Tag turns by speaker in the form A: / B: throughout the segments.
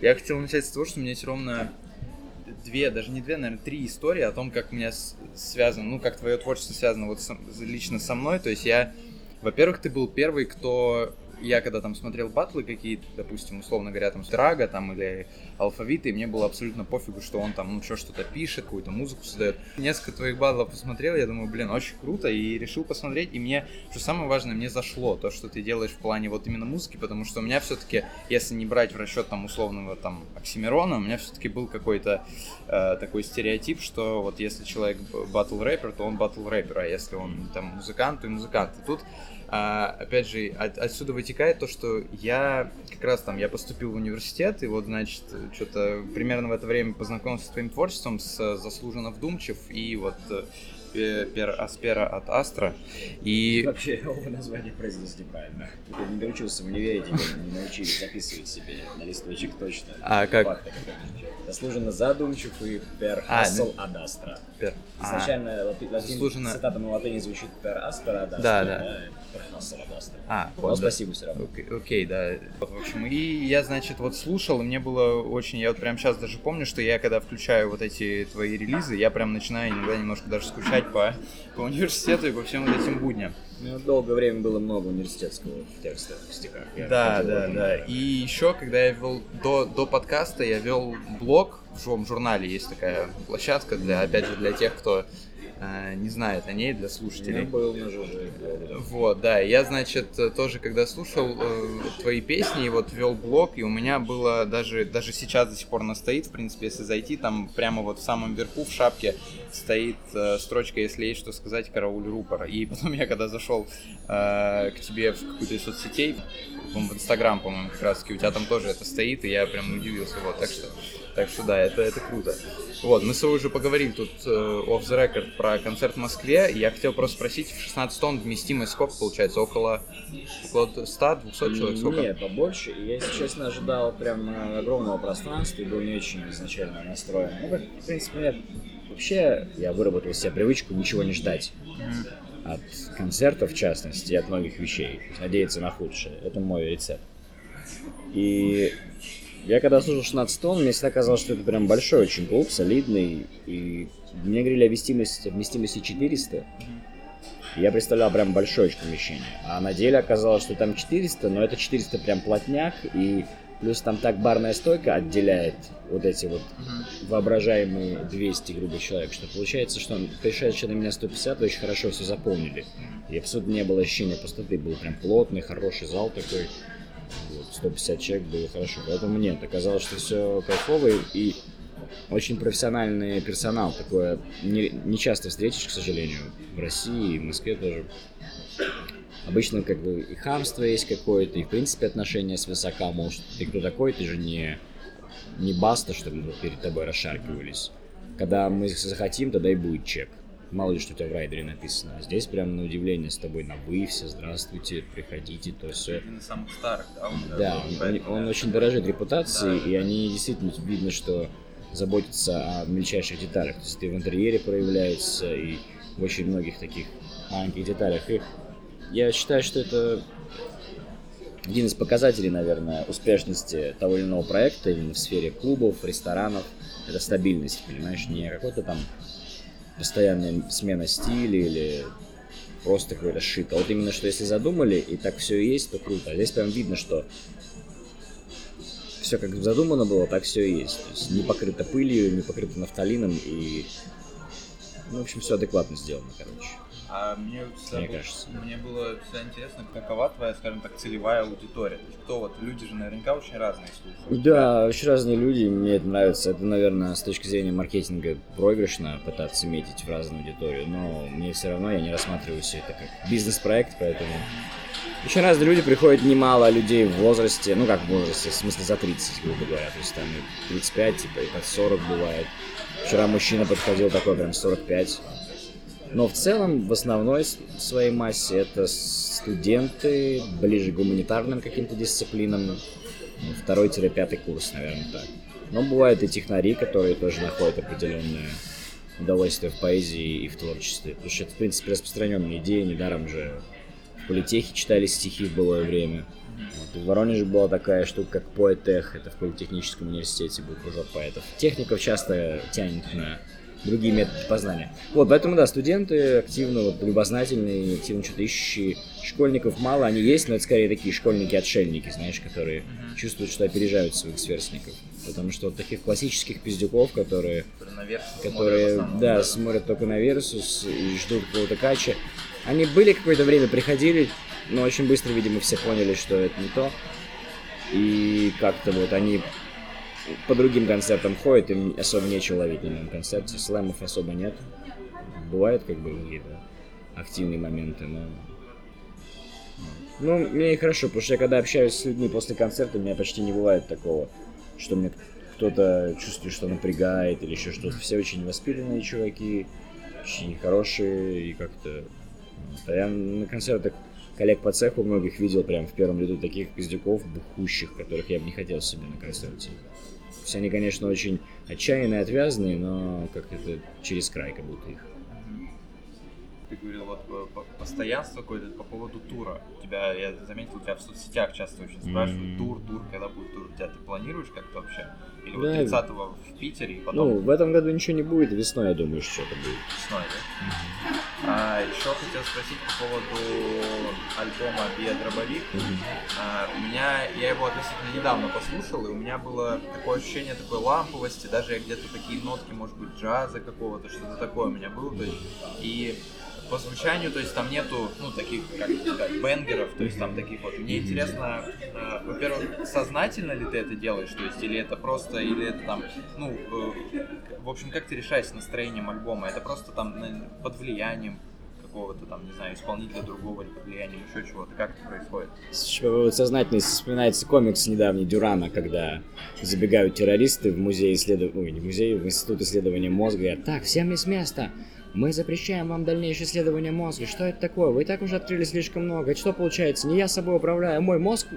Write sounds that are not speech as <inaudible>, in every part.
A: Я хотел начать с того, что у меня есть ровно две, даже не две, наверное, три истории о том, как у меня связано, ну, как твое творчество связано вот со, лично со мной. То есть я, во-первых, ты был первый, кто я когда там смотрел батлы какие-то, допустим, условно говоря, там Драга там или алфавиты, и мне было абсолютно пофигу, что он там, ну, что, что-то пишет, какую-то музыку создает. Несколько твоих батлов посмотрел, я думаю, блин, очень круто, и решил посмотреть, и мне, что самое важное, мне зашло то, что ты делаешь в плане вот именно музыки, потому что у меня все-таки, если не брать в расчет там условного там Оксимирона, у меня все-таки был какой-то э, такой стереотип, что вот если человек батл рэпер, то он батл рэпер, а если он там музыкант, то и музыкант. И тут а, опять же, от, отсюда вытекает то, что я как раз там, я поступил в университет, и вот, значит, что-то примерно в это время познакомился с твоим творчеством, с заслуженно вдумчив, и вот э, пер Аспера от Астра. И...
B: Вообще, <laughs> оба названия произнес неправильно. Ты не научился в универе, не научили записывать себе на листочек точно.
A: А как?
B: Заслуженно задумчив и асл ну... ад Астра.
A: Пер...
B: Изначально а, латин... заслуженно... цитата на латыни звучит пер аспера ад
A: Да, да. да
B: а, вот, спасибо все равно.
A: Окей, окей, да. Вот, в общем, и я, значит, вот слушал, и мне было очень... Я вот прям сейчас даже помню, что я когда включаю вот эти твои релизы, я прям начинаю иногда немножко даже скучать по, по университету и по всем вот этим будням.
B: Ну, долгое время было много университетского текста в стихах.
A: Я да, да, да. И еще, когда я вел до, до подкаста, я вел блог в живом журнале. Есть такая площадка для, опять же, для тех, кто не знает о ней для слушателей. Я
B: был на ЖЖ.
A: Вот, да. Я, значит, тоже когда слушал э, твои песни, и вот вел блог, и у меня было даже, даже сейчас до сих пор она стоит, в принципе, если зайти, там прямо вот в самом верху в шапке стоит э, строчка «Если есть что сказать, карауль рупора». И <laughs> потом я когда зашел э, к тебе в какую-то из соцсетей, в Инстаграм, по-моему, как раз таки, у тебя там тоже это стоит, и я прям удивился, вот, так что, так что да, это, это круто. Вот, мы с тобой уже поговорили тут э, off the record про концерт в Москве. Я хотел просто спросить, в 16 тонн вместимость сколько получается? Около, около 100-200 человек? Сколько?
B: Нет, побольше. Я, если честно, ожидал прям огромного пространства и был не очень изначально настроен. Ну, как, в принципе, нет. Вообще, я выработал себе привычку ничего не ждать. От концерта, в частности, и от многих вещей. Надеяться на худшее. Это мой рецепт. И я когда слушал 16 тонн, мне всегда казалось, что это прям большой очень клуб, солидный. И мне говорили о вместимости, вместимости 400. Я представлял прям большое очень помещение. А на деле оказалось, что там 400, но это 400 прям плотняк. И плюс там так барная стойка отделяет вот эти вот воображаемые 200, грубо человек, что получается, что пришедшие на меня 150 очень хорошо все заполнили. И абсолютно не было ощущения пустоты, был прям плотный, хороший зал такой. Вот, 150 человек было хорошо. Поэтому нет, оказалось, что все кайфово и очень профессиональный персонал. Такое не, не часто встретишь, к сожалению, в России и в Москве тоже. Обычно как бы и хамство есть какое-то, и в принципе отношения с высока, может, ты кто такой, ты же не, не баста, чтобы перед тобой расшаркивались. Когда мы захотим, тогда и будет чек мало ли что у тебя в райдере написано. А здесь прям на удивление с тобой на вы, все здравствуйте, приходите, то все.
A: Один из самых старых, да? Он,
B: да, он, он, он очень дорожит репутацией, да. и они действительно видно, что заботятся о мельчайших деталях. То есть ты в интерьере проявляется и в очень многих таких маленьких деталях. И я считаю, что это один из показателей, наверное, успешности того или иного проекта именно в сфере клубов, ресторанов. Это стабильность, понимаешь, не какой-то там постоянная смена стиля или просто какой-то шит. А вот именно, что если задумали, и так все есть, то круто. А здесь прям видно, что все как задумано было, так все и есть. То есть не покрыто пылью, не покрыто нафталином и... Ну, в общем, все адекватно сделано, короче.
A: А мне, всегда мне, было, кажется. мне было всегда интересно, какова твоя, скажем так, целевая аудитория. То есть кто вот, люди же наверняка очень разные слушают.
B: Да, очень разные люди, мне это нравится. Это, наверное, с точки зрения маркетинга проигрышно пытаться метить в разную аудиторию, но мне все равно, я не рассматриваю все это как бизнес-проект, поэтому... Еще разные люди приходят немало людей в возрасте, ну как в возрасте, в смысле за 30, грубо говоря, то есть там 35, типа, и под 40 бывает. Вчера мужчина подходил такой прям 45, но в целом, в основной своей массе это студенты, ближе к гуманитарным каким-то дисциплинам, ну, второй-пятый курс, наверное, так. Но бывают и технари, которые тоже находят определенное удовольствие в поэзии и в творчестве. Потому что это, в принципе, распространенная идея, недаром же в политехе читали стихи в былое время. Вот. В Воронеже была такая штука, как поэтех, это в политехническом университете был кружок поэтов. Техников часто тянет на другие методы познания. Вот, поэтому, да, студенты активно, вот, любознательные, активно что-то ищущие. Школьников мало, они есть, но это скорее такие школьники-отшельники, знаешь, которые mm-hmm. чувствуют, что опережают своих сверстников. Потому что вот таких классических пиздюков, которые, которые смотрят да, смотрят только на Версус и ждут какого-то кача, они были какое-то время, приходили, но очень быстро, видимо, все поняли, что это не то. И как-то вот они по другим концертам ходят, им особо нечего ловить на моем концерте. Слэмов особо нет. Бывают как бы какие-то активные моменты, но... Ну, мне и хорошо, потому что я когда общаюсь с людьми после концерта, у меня почти не бывает такого, что мне кто-то чувствует, что напрягает или еще что-то. Все очень воспитанные чуваки, очень хорошие и как-то... А я на концертах коллег по цеху многих видел прям в первом ряду таких пиздюков бухущих, которых я бы не хотел себе на концерте. Есть они, конечно, очень отчаянные, отвязные, но как это через край как будто их
A: ты говорил, вот э, постоянство какое-то по поводу тура. Тебя, я заметил, тебя в соцсетях часто очень спрашивают, mm-hmm. тур, тур, когда будет тур. Тебя ты планируешь как-то вообще? Или да. вот 30-го в Питере и потом...
B: Ну, в этом году ничего не будет, весной, я думаю, что-то будет.
A: Весной, да? Mm-hmm. А, еще хотел спросить по поводу альбома «Бия дробовик». Mm-hmm. А, у меня, я его относительно недавно послушал, и у меня было такое ощущение такой ламповости, даже где-то такие нотки, может быть, джаза какого-то, что-то такое у меня было. То есть, и по звучанию, то есть там нету, ну, таких, как сказать, бенгеров, то есть там таких вот. Мне интересно, э, во-первых, сознательно ли ты это делаешь, то есть, или это просто, или это там, ну, э, в общем, как ты решаешь настроением альбома? Это просто там под влиянием какого-то там, не знаю, исполнителя другого или под влиянием еще чего-то? Как это происходит?
B: Сознательно вспоминается комикс недавний Дюрана, когда забегают террористы в музей исследования, ой, не музей, в институт исследования мозга, говорят, так, всем есть место, мы запрещаем вам дальнейшее исследование мозга. Что это такое? Вы и так уже открыли слишком много. Что получается? Не я собой управляю, а мой мозг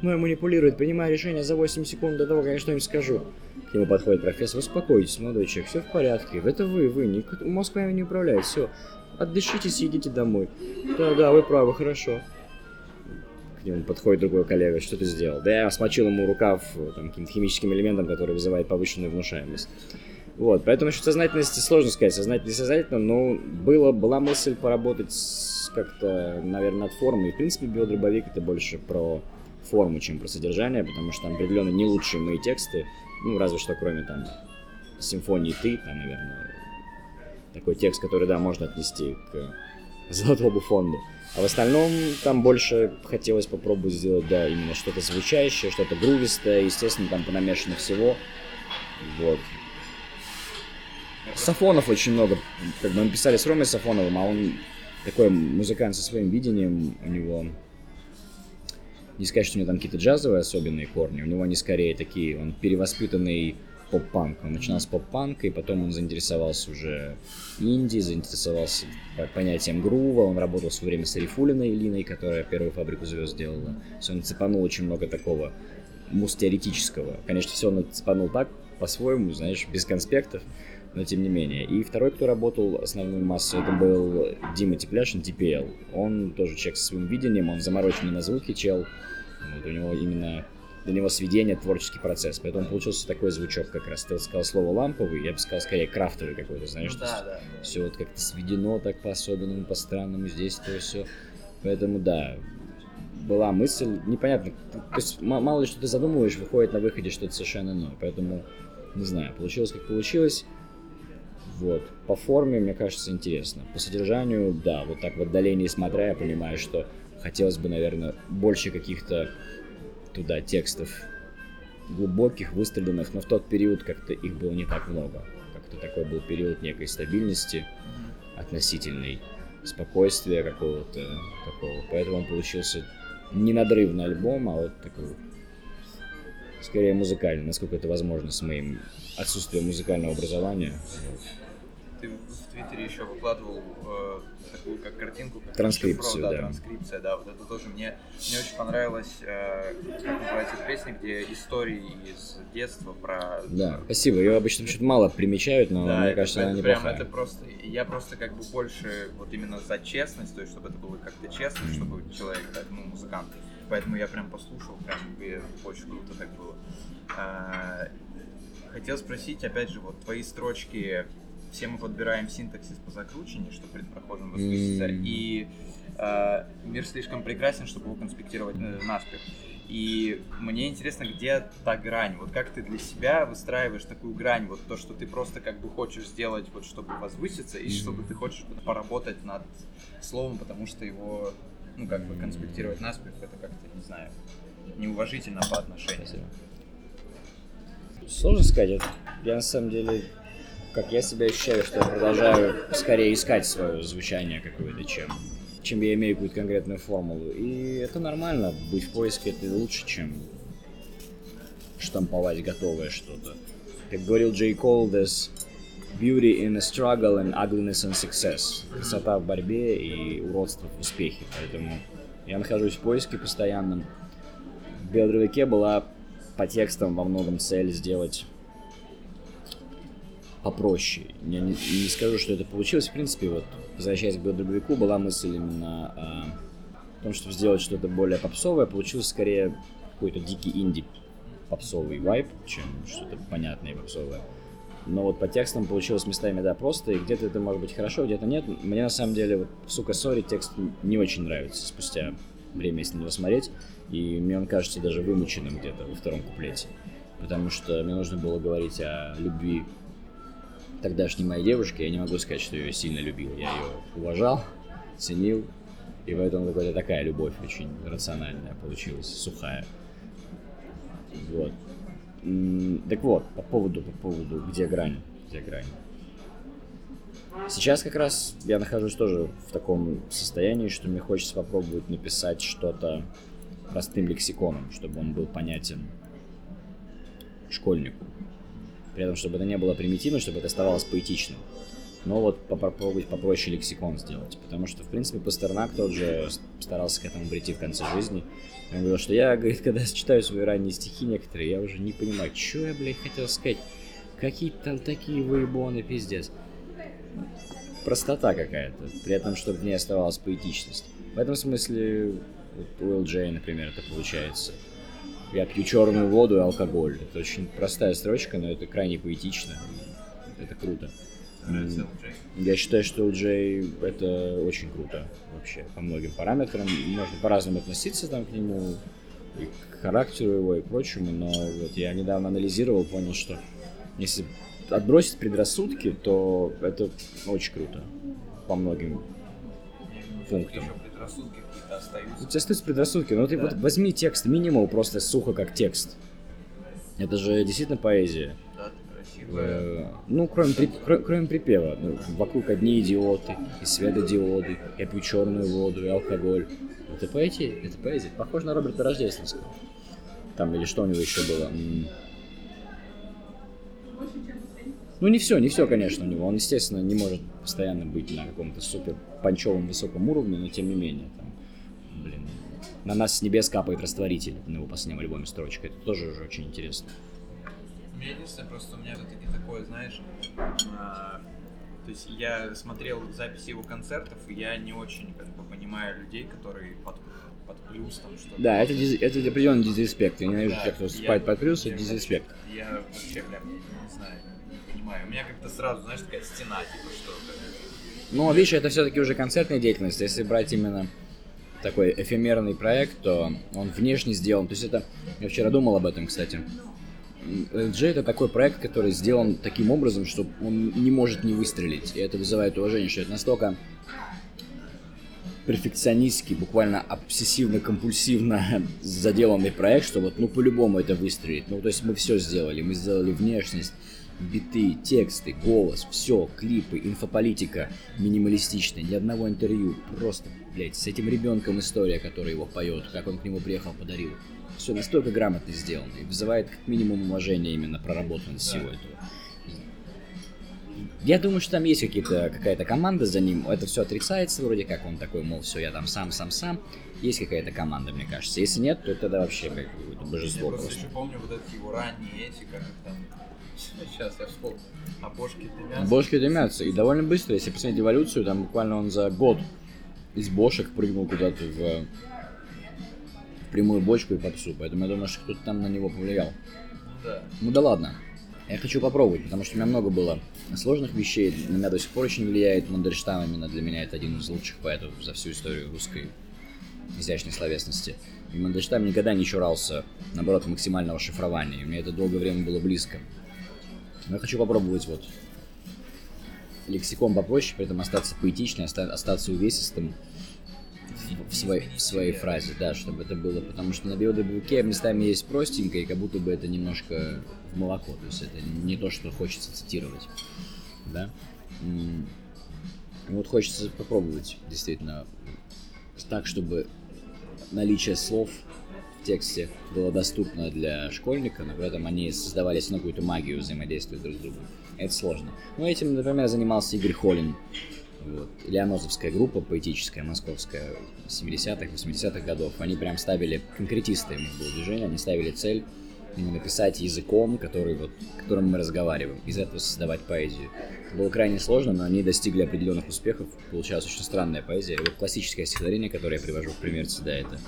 B: мной манипулирует, принимая решение за 8 секунд до того, как я что-нибудь скажу. К нему подходит профессор. Успокойтесь, молодой человек, все в порядке. Это вы, вы, не, мозг вами не управляет. Все, отдышитесь и идите домой. Да, да, вы правы, хорошо. К нему подходит другой коллега, что ты сделал? Да я смочил ему рукав там, каким-то химическим элементом, который вызывает повышенную внушаемость. Вот, поэтому насчет сознательности сложно сказать, сознательно не сознательно, но было, была мысль поработать как-то, наверное, над формой. И, в принципе, биодробовик это больше про форму, чем про содержание, потому что там определенно не лучшие мои тексты, ну, разве что кроме там симфонии «Ты», там, наверное, такой текст, который, да, можно отнести к Золотому фонду. А в остальном там больше хотелось попробовать сделать, да, именно что-то звучащее, что-то грувистое, естественно, там понамешано всего. Вот. Сафонов очень много. Как бы мы писали с Ромой Сафоновым, а он такой музыкант со своим видением. У него не сказать, что у него там какие-то джазовые особенные корни. У него они скорее такие, он перевоспитанный поп-панк. Он начинал с поп-панка, и потом он заинтересовался уже инди, заинтересовался понятием грува. Он работал в свое время с Арифулиной Илиной, которая первую фабрику звезд сделала. То есть он цепанул очень много такого мус-теоретического. Конечно, все он цепанул так, по-своему, знаешь, без конспектов но тем не менее. И второй, кто работал основную массу, это был Дима Тепляшин, TPL. Он тоже человек со своим видением, он замороченный на звуки чел. Вот у него именно для него сведение творческий процесс. Поэтому получился такой звучок как раз. Ты сказал слово ламповый, я бы сказал скорее крафтовый какой-то, знаешь, ну, да, да. все вот как-то сведено так по-особенному, по-странному, здесь то все. Поэтому да, была мысль, непонятно, то есть мало ли что ты задумываешь, выходит на выходе что-то совершенно иное. Поэтому, не знаю, получилось как получилось. Вот. По форме, мне кажется, интересно. По содержанию, да, вот так в отдалении смотря, я понимаю, что хотелось бы, наверное, больше каких-то туда текстов глубоких, выстраданных, но в тот период как-то их было не так много. Как-то такой был период некой стабильности относительной, спокойствия какого-то такого. Поэтому он получился не надрывный альбом, а вот такой скорее музыкальный, насколько это возможно с моим отсутствием музыкального образования. Вот
A: ты в Твиттере еще выкладывал э, такую как картинку, как
B: транскрипцию,
A: да, да. Транскрипция, да, вот это тоже мне, мне очень понравилось, э, как называется песня, где истории из детства про...
B: Да, спасибо, ее обычно чуть мало примечают, но да, мне кажется, это, она неплохая.
A: Прям это просто, я просто как бы больше вот именно за честность, то есть чтобы это было как-то честно, чтобы человек, да, ну, музыкант, поэтому я прям послушал, прям и очень круто так было. А, хотел спросить, опять же, вот твои строчки, все мы подбираем синтаксис по закручению, что предпроходим восклицаться,
B: М.
A: и а, мир слишком прекрасен, чтобы его конспектировать э, наспех. И мне интересно, где та грань? Вот как ты для себя выстраиваешь такую грань? Вот то, что ты просто как бы хочешь сделать, вот чтобы возвыситься, и
B: Мгм.
A: чтобы ты хочешь поработать над словом, потому что его, ну, как бы конспектировать наспех, это как-то, не знаю, неуважительно по отношению.
B: Сложно сказать. Я на самом деле, как я себя ощущаю, что я продолжаю скорее искать свое звучание какое-то, чем, чем я имею какую-то конкретную формулу. И это нормально. Быть в поиске это лучше, чем штамповать готовое что-то. Как говорил Джей Кол, there's beauty in a struggle and ugliness in success. Красота в борьбе и уродство в успехе. Поэтому я нахожусь в поиске постоянном. В Белодровике была по текстам во многом цель сделать попроще. Я не, не скажу, что это получилось. В принципе, вот, возвращаясь к Белодробовику, была мысль именно а, в том, чтобы сделать что-то более попсовое. Получилось скорее какой-то дикий инди попсовый вайп, чем что-то понятное и попсовое. Но вот по текстам получилось местами, да, просто, и где-то это может быть хорошо, где-то нет. Мне на самом деле, вот, сука, сори, текст не очень нравится спустя время, если на него смотреть. И мне он кажется даже вымученным где-то во втором куплете. Потому что мне нужно было говорить о любви тогдашней моей девушки. Я не могу сказать, что ее сильно любил. Я ее уважал, ценил. И поэтому какая-то такая любовь очень рациональная получилась, сухая. Вот. Так вот, по поводу, по поводу, где грань, где грань. Сейчас как раз я нахожусь тоже в таком состоянии, что мне хочется попробовать написать что-то простым лексиконом, чтобы он был понятен школьнику. При этом, чтобы это не было примитивно, чтобы это оставалось поэтичным. Но вот попробовать попроще лексикон сделать. Потому что, в принципе, Пастернак тот же старался к этому прийти в конце жизни. Он говорил, что я, говорит, когда читаю свои ранние стихи некоторые, я уже не понимаю, что я, блядь, хотел сказать. Какие там такие выебоны, пиздец. Простота какая-то, при этом, чтобы в ней оставалась поэтичность. В этом смысле, вот у LJ, например, это получается. Я пью черную воду и алкоголь. Это очень простая строчка, но это крайне поэтично. Это круто. Я считаю, что LJ это очень круто вообще по многим параметрам. Можно по-разному относиться там к нему, и к характеру его и прочему, но вот я недавно анализировал, понял, что если отбросить предрассудки, то это очень круто по многим пунктам.
A: Еще предрассудки какие-то остаются.
B: У тебя остаются предрассудки, но ты
A: Да.
B: вот возьми текст минимал просто сухо как текст. Это же действительно поэзия.
A: Да, красивая.
B: Э, Ну, кроме, при- кро- кроме припева. Ну, Вокруг одни идиоты, и светодиоды, я пью черную воду и алкоголь. Это поэзия? Это поэзия. Похоже на Роберта Рождественского. Там, или что у него еще было? Ну, не все, не все, конечно, у него. Он, естественно, не может постоянно быть на каком-то супер панчевом высоком уровне, но тем не менее, там, блин, на нас с небес капает растворитель на его последнем альбоме строчка. Это тоже уже очень интересно.
A: Меня единственное, просто у меня все-таки такое, знаешь, а, то есть я смотрел записи его концертов, и я не очень как бы понимаю людей, которые под, под плюс там что-то.
B: Да, это, диз- это определенный дизреспект. Я ненавижу
A: Да,
B: тех, кто выступает под плюс, это дизреспект.
A: Я вообще прям не знаю, не понимаю. У меня как-то сразу, знаешь, такая стена, типа, что
B: Но, видишь, это все-таки уже концертная деятельность. Если брать именно такой эфемерный проект, то он внешне сделан. То есть это... Я вчера думал об этом, кстати. LG это такой проект, который сделан таким образом, что он не может не выстрелить. И это вызывает уважение, что это настолько перфекционистский, буквально обсессивно-компульсивно <laughs> заделанный проект, что вот, ну, по-любому это выстрелит. Ну, то есть мы все сделали. Мы сделали внешность, биты, тексты, голос, все, клипы, инфополитика минималистичная, ни одного интервью. Просто, блядь, с этим ребенком история, которая его поет, как он к нему приехал, подарил. Все настолько грамотно сделано и вызывает как минимум уважение именно проработанность всего этого. Я думаю, что там есть какие-то, какая-то команда за ним. Это все отрицается вроде как. Он такой, мол, все, я там сам, сам, сам. Есть какая-то команда, мне кажется. Если нет, то тогда вообще как
A: я
B: божество
A: просто
B: просто.
A: еще помню вот эти его ранние эти, как там. <laughs> Сейчас я вспомню. А бошки дымятся.
B: Бошки дымятся. И довольно быстро, если посмотреть эволюцию, там буквально он за год из бошек прыгнул куда-то в прямую бочку и попсу. Поэтому я думаю, что кто-то там на него повлиял.
A: Да.
B: Ну да ладно. Я хочу попробовать, потому что у меня много было сложных вещей. На меня до сих пор очень влияет Мандельштам. Именно для меня это один из лучших поэтов за всю историю русской изящной словесности. И Мандельштам никогда не чурался, наоборот, максимального шифрования. И мне это долгое время было близко. Но я хочу попробовать вот лексикон попроще, при этом остаться поэтичным, остаться увесистым в, своей, в своей фразе, да, чтобы это было, потому что на биодобивке местами есть простенько, и как будто бы это немножко в молоко, то есть это не то, что хочется цитировать, да. Вот хочется попробовать, действительно, так, чтобы наличие слов в тексте было доступно для школьника, но при этом они создавали ну, какую-то магию взаимодействия друг с другом. Это сложно. Ну, этим, например, занимался Игорь Холин. Вот. Леонозовская группа поэтическая, московская, 70-х, 80-х годов. Они прям ставили, конкретисты у них было движение, они ставили цель именно писать языком, который вот, которым мы разговариваем, из этого создавать поэзию. Это было крайне сложно, но они достигли определенных успехов. Получалась очень странная поэзия. И вот классическое стихотворение, которое я привожу в пример всегда, это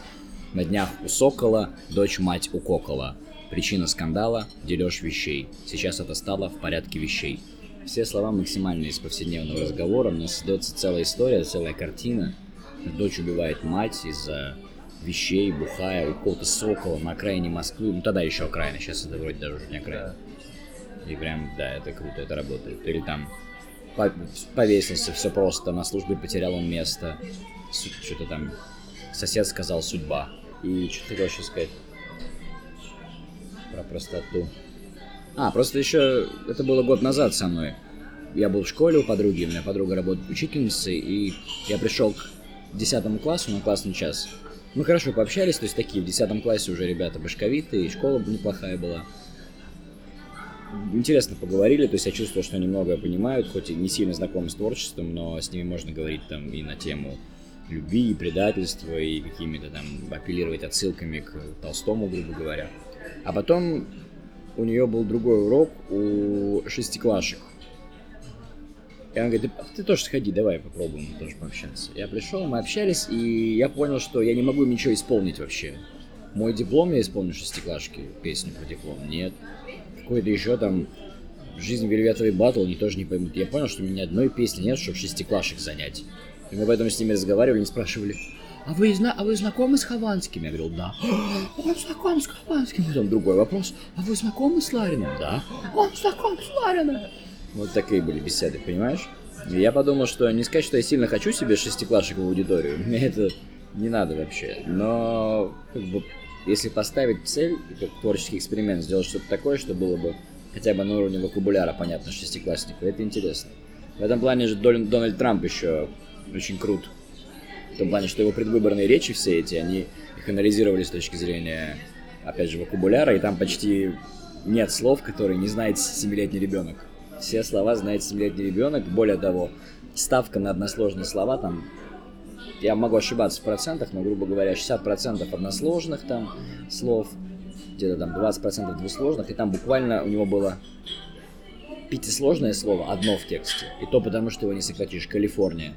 B: «На днях у сокола, дочь мать у кокола, Причина скандала – дележ вещей. Сейчас это стало в порядке вещей. Все слова максимально из повседневного разговора, но создается целая история, целая картина. Дочь убивает мать из-за вещей, бухая, у какого-то сокола на окраине Москвы. Ну тогда еще окраина, сейчас это вроде даже уже не окраина. И прям, да, это круто, это работает. Или там повесился, все просто, на службе потерял он место. Что-то там сосед сказал судьба. И что ты хотел сказать? Про простоту. А, просто еще это было год назад со мной. Я был в школе у подруги, у меня подруга работает учительницей, и я пришел к десятому классу на классный час. Мы хорошо пообщались, то есть такие, в десятом классе уже ребята башковитые, и школа неплохая была. Интересно поговорили, то есть я чувствовал, что они многое понимают, хоть и не сильно знакомы с творчеством, но с ними можно говорить там и на тему любви, и предательства, и какими-то там апеллировать отсылками к Толстому, грубо говоря. А потом у нее был другой урок у шестиклашек. И она говорит, ты, ты тоже сходи, давай попробуем тоже пообщаться. Я пришел, мы общались, и я понял, что я не могу ничего исполнить вообще. Мой диплом я исполню шестиклашки, песню про диплом, нет. Какой-то еще там жизнь Вельветовый батл, они тоже не поймут. Я понял, что у меня одной песни нет, чтобы шестиклашек занять. И мы поэтому с ними разговаривали, они спрашивали, а вы, зна а вы знакомы с Хованским? Я говорил, да. Он знаком с Хованским. Потом другой вопрос, а вы знакомы с Лариным? Да. Он знаком с Лариным. Вот такие были беседы, понимаешь? И я подумал, что не сказать, что я сильно хочу себе шестиклашек в аудиторию. Мне это не надо вообще. Но, как бы, если поставить цель, как творческий эксперимент, сделать что-то такое, что было бы хотя бы на уровне вокабуляра понятно шестикласснику, это интересно. В этом плане же Дональд Трамп еще очень крут. В том плане, что его предвыборные речи все эти, они их анализировали с точки зрения, опять же, вокабуляра, и там почти нет слов, которые не знает семилетний ребенок. Все слова знает семилетний ребенок. Более того, ставка на односложные слова там я могу ошибаться в процентах, но, грубо говоря, 60% односложных там слов, где-то там 20% двусложных, и там буквально у него было пятисложное слово, одно в тексте. И то потому, что его не сократишь. Калифорния.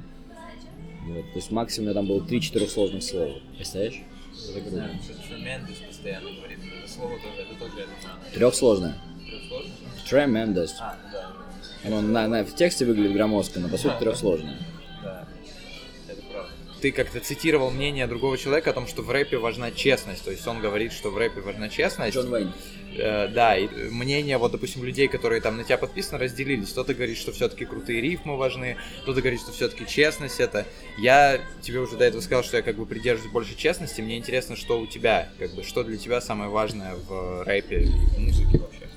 B: Вот, то есть максимум там было 3-4 сложных слова. Представляешь?
A: Это круто. Да, tremendous постоянно говорит. Это слово тоже, это тоже это.
B: Трехсложное.
A: Трехсложное?
B: Tremendous.
A: А, да.
B: Оно на, на, в тексте выглядит громоздко, но по сути трехсложное.
A: Да. Ты как-то цитировал мнение другого человека о том, что в рэпе важна честность. То есть он говорит, что в рэпе важна честность.
B: Джон Уэйн.
A: Э, да, и мнения, вот, допустим, людей, которые там на тебя подписаны, разделились. Кто-то говорит, что все-таки крутые рифмы важны, кто-то говорит, что все-таки честность это. Я тебе уже до этого сказал, что я как бы придерживаюсь больше честности. Мне интересно, что у тебя, как бы, что для тебя самое важное в рэпе и в музыке вообще.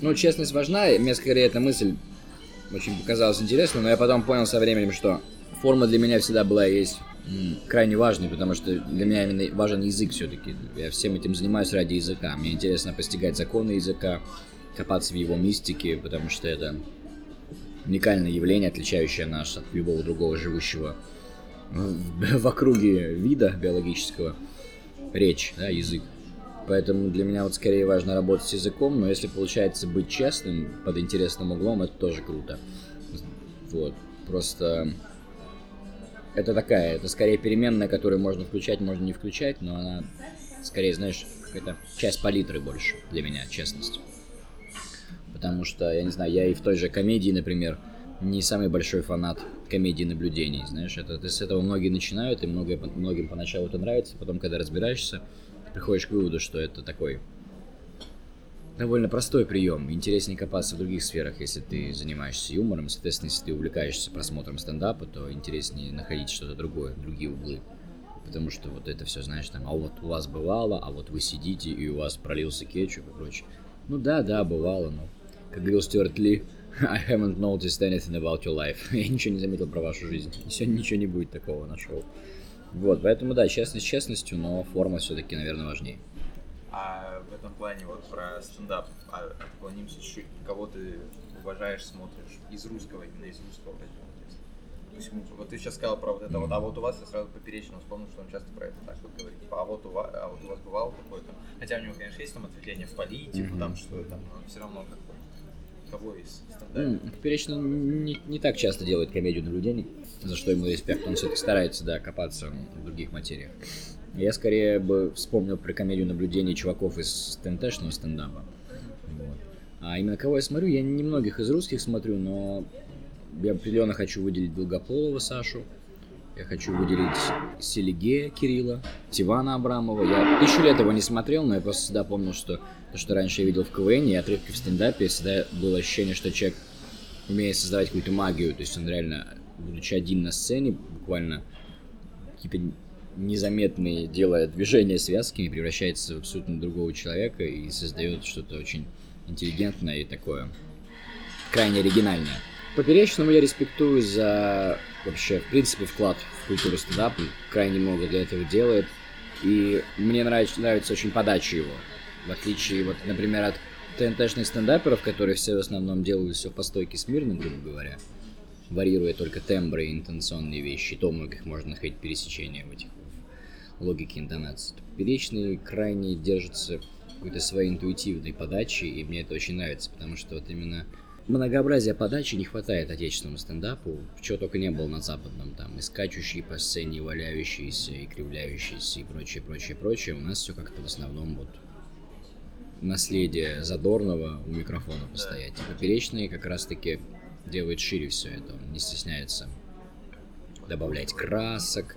B: Ну, честность важна, и мне скорее эта мысль очень показалась интересной, но я потом понял со временем, что форма для меня всегда была и есть крайне важный, потому что для меня именно важен язык все-таки. Я всем этим занимаюсь ради языка. Мне интересно постигать законы языка, копаться в его мистике, потому что это уникальное явление, отличающее нас от любого другого живущего в округе вида биологического. Речь, да, язык. Поэтому для меня вот скорее важно работать с языком, но если получается быть честным под интересным углом, это тоже круто. Вот. Просто это такая, это скорее переменная, которую можно включать, можно не включать, но она скорее, знаешь, какая-то часть палитры больше для меня, честность. Потому что, я не знаю, я и в той же комедии, например, не самый большой фанат комедии наблюдений, знаешь, это, с этого многие начинают, и многое, многим поначалу это нравится, потом, когда разбираешься, приходишь к выводу, что это такой довольно простой прием. Интереснее копаться в других сферах, если ты занимаешься юмором. Соответственно, если ты увлекаешься просмотром стендапа, то интереснее находить что-то другое, другие углы. Потому что вот это все, знаешь, там, а вот у вас бывало, а вот вы сидите, и у вас пролился кетчуп и прочее. Ну да, да, бывало, но, как говорил Стюарт Ли, I haven't noticed anything about your life. <laughs> Я ничего не заметил про вашу жизнь. <laughs> Сегодня ничего не будет такого на шоу. Вот, поэтому да, честность честностью, но форма все-таки, наверное, важнее.
A: А в этом плане вот про стендап а, отклонимся чуть-чуть. Кого ты уважаешь, смотришь из русского, именно из русского возьмем. То есть, вот ты сейчас сказал про вот это, вот, а вот у вас я сразу поперечно вспомнил, что он часто про это так вот говорит. Типа, а вот у вас, а вот у вас бывало какое-то. Хотя у него, конечно, есть там ответвление в политику, mm-hmm. там что там, но все равно как бы кого из стендапа.
B: Поперечно не, не так часто делает комедию наблюдений, за что ему респект. Он все-таки старается, да, копаться в других материях. Я скорее бы вспомнил про комедию наблюдений чуваков из ТНТшного стендапа. Вот. А именно кого я смотрю, я немногих из русских смотрю, но я определенно хочу выделить Долгополова Сашу, я хочу выделить Селиге Кирилла, Тивана Абрамова. Я тысячу лет его не смотрел, но я просто всегда помнил, что то, что раньше я видел в КВН и отрывки в стендапе, всегда было ощущение, что человек умеет создавать какую-то магию. То есть он реально, будучи один на сцене, буквально какие-то незаметные, делая движения связками, превращается в абсолютно другого человека и создает что-то очень интеллигентное и такое крайне оригинальное. Поперечному я респектую за вообще, в принципе, вклад в культуру стендапа. Крайне много для этого делает. И мне нравится, нравится очень подача его. В отличие, вот, например, от ТНТшных стендаперов, которые все в основном делают все по стойке смирно, грубо говоря, варьируя только тембры и интенционные вещи, то многих можно находить пересечения в этих логике интонации. Поперечный крайне держится какой-то своей интуитивной подачи, и мне это очень нравится, потому что вот именно многообразия подачи не хватает отечественному стендапу, чего только не было на западном, там, и скачущие по сцене, и валяющиеся, и кривляющиеся, и прочее, прочее, прочее. У нас все как-то в основном вот наследие Задорного у микрофона постоять. И поперечный как раз-таки делает шире все это, он не стесняется добавлять красок,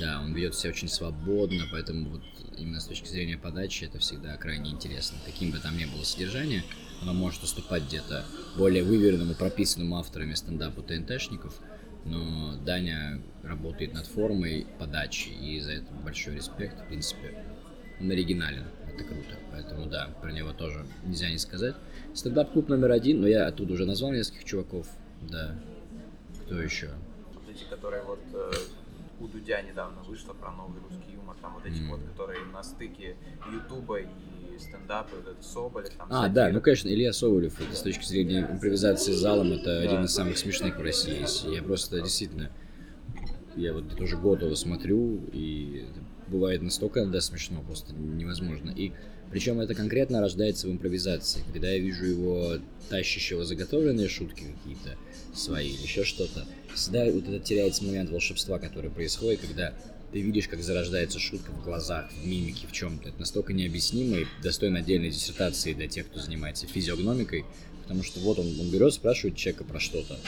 B: да, он ведет себя очень свободно, поэтому вот именно с точки зрения подачи это всегда крайне интересно. Каким бы там ни было содержание, оно может уступать где-то более выверенному, прописанному авторами стендапу ТНТшников, но Даня работает над формой подачи, и за это большой респект, в принципе. Он оригинален, это круто, поэтому да, про него тоже нельзя не сказать. Стендап-клуб номер один, но я оттуда уже назвал нескольких чуваков, да. Кто еще?
A: Эти, которые вот э, у Дудя недавно вышло про новый русский юмор, там вот эти mm. вот, которые на стыке Ютуба и стендапы, вот этот Соболев. Там,
B: а, да, ну конечно, Илья Соболев, это с точки зрения импровизации с залом, это да, один из самых смешных в России. Я просто действительно, я вот тоже год его смотрю, и бывает настолько иногда смешно, просто невозможно. И причем это конкретно рождается в импровизации. Когда я вижу его тащащего заготовленные шутки какие-то свои или еще что-то, всегда вот это теряется момент волшебства, который происходит, когда ты видишь, как зарождается шутка в глазах, в мимике, в чем-то. Это настолько необъяснимо и достойно отдельной диссертации для тех, кто занимается физиогномикой, потому что вот он, он берет, спрашивает человека про что-то,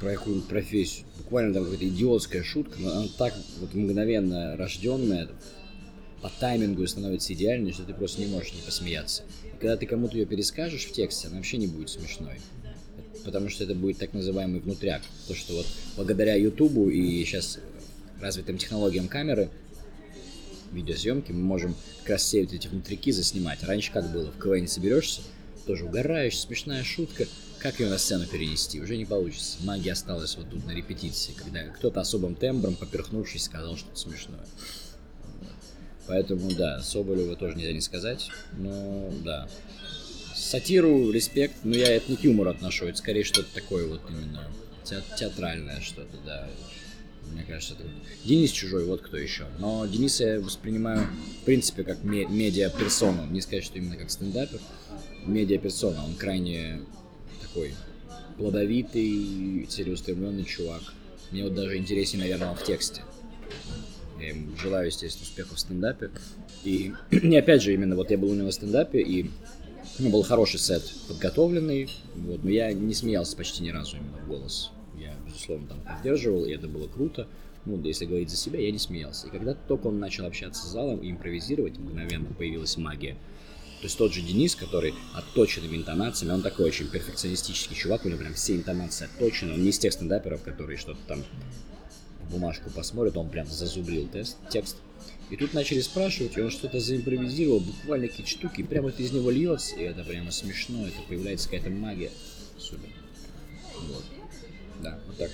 B: про какую-нибудь профессию. Буквально там какая-то идиотская шутка, но она так вот мгновенно рожденная, по таймингу становится идеальной, что ты просто не можешь не посмеяться. И когда ты кому-то ее перескажешь в тексте, она вообще не будет смешной. Потому что это будет так называемый внутряк. То, что вот благодаря Ютубу и сейчас развитым технологиям камеры, видеосъемки, мы можем как раз все эти внутрики заснимать. Раньше как было, в КВН соберешься, тоже угораешь, смешная шутка, как ее на сцену перенести? Уже не получится. Магия осталась вот тут на репетиции, когда кто-то особым тембром, поперхнувшись, сказал что-то смешное. Поэтому, да, Соболева тоже нельзя не сказать, но, да. Сатиру, респект, но я это не к юмору отношу, это скорее что-то такое вот именно театральное что-то, да. Мне кажется, это... Денис Чужой, вот кто еще. Но Дениса я воспринимаю, в принципе, как ме- медиа-персону. Не сказать, что именно как стендапер. Медиа-персона. Он крайне такой плодовитый, целеустремленный чувак. Мне вот даже интереснее, наверное, в тексте. Я ему желаю, естественно, успехов в стендапе. И, <clears throat> и опять же, именно вот я был у него в стендапе, и у него был хороший сет подготовленный, вот, но я не смеялся почти ни разу именно в голос. Я, безусловно, там поддерживал, и это было круто. Ну, если говорить за себя, я не смеялся. И когда только он начал общаться с залом и импровизировать, мгновенно появилась магия. То есть тот же Денис, который отточенными интонациями, он такой очень перфекционистический чувак, у него прям все интонации отточены. Он не из тех стендаперов, которые что-то там бумажку посмотрят, он прям зазубрил тест, текст. И тут начали спрашивать, и он что-то заимпровизировал, буквально какие-то штуки, прямо это из него льется, и это прямо смешно, это появляется какая-то магия. Супер. Вот. Да, вот так.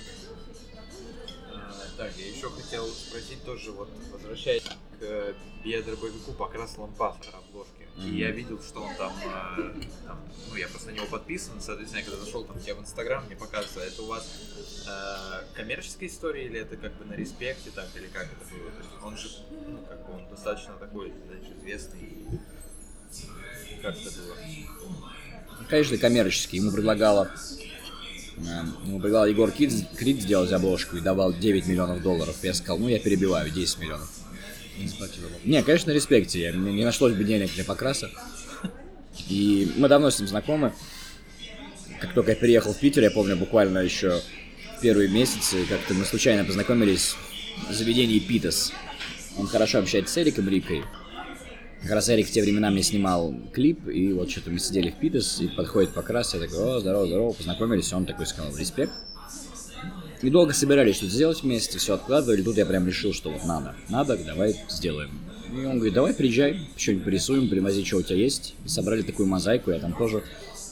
A: Так, я еще хотел спросить тоже, вот возвращаясь к биодробовику Покрас Лампаса обложки. И я видел, что он там, э, там, ну я просто на него подписан, соответственно, я когда зашел там тебе в Инстаграм, мне показывается, это у вас э, коммерческая история или это как бы на респекте так, или как это было? То есть он же, ну, как бы он достаточно такой, значит, известный. Как это было?
B: Конечно, коммерческий. Ему предлагала Ему предлагал Егор Крид, Крид сделать обложку и давал 9 миллионов долларов. Я сказал, ну я перебиваю, 10 миллионов. Не, конечно, респекте. Я, не нашлось бы денег для покраса. И мы давно с ним знакомы. Как только я переехал в Питер, я помню буквально еще первые месяцы, как-то мы случайно познакомились в заведении Питас. Он хорошо общается с Эриком Рикой. Как раз Эрик в те времена мне снимал клип, и вот что-то мы сидели в Питас, и подходит покрас, я такой, о, здорово, здорово, познакомились, он такой сказал, респект. И долго собирались что-то сделать вместе, все откладывали, тут я прям решил, что вот надо, надо, давай сделаем. И он говорит, давай приезжай, что-нибудь порисуем, привози, что у тебя есть. И собрали такую мозаику, я там тоже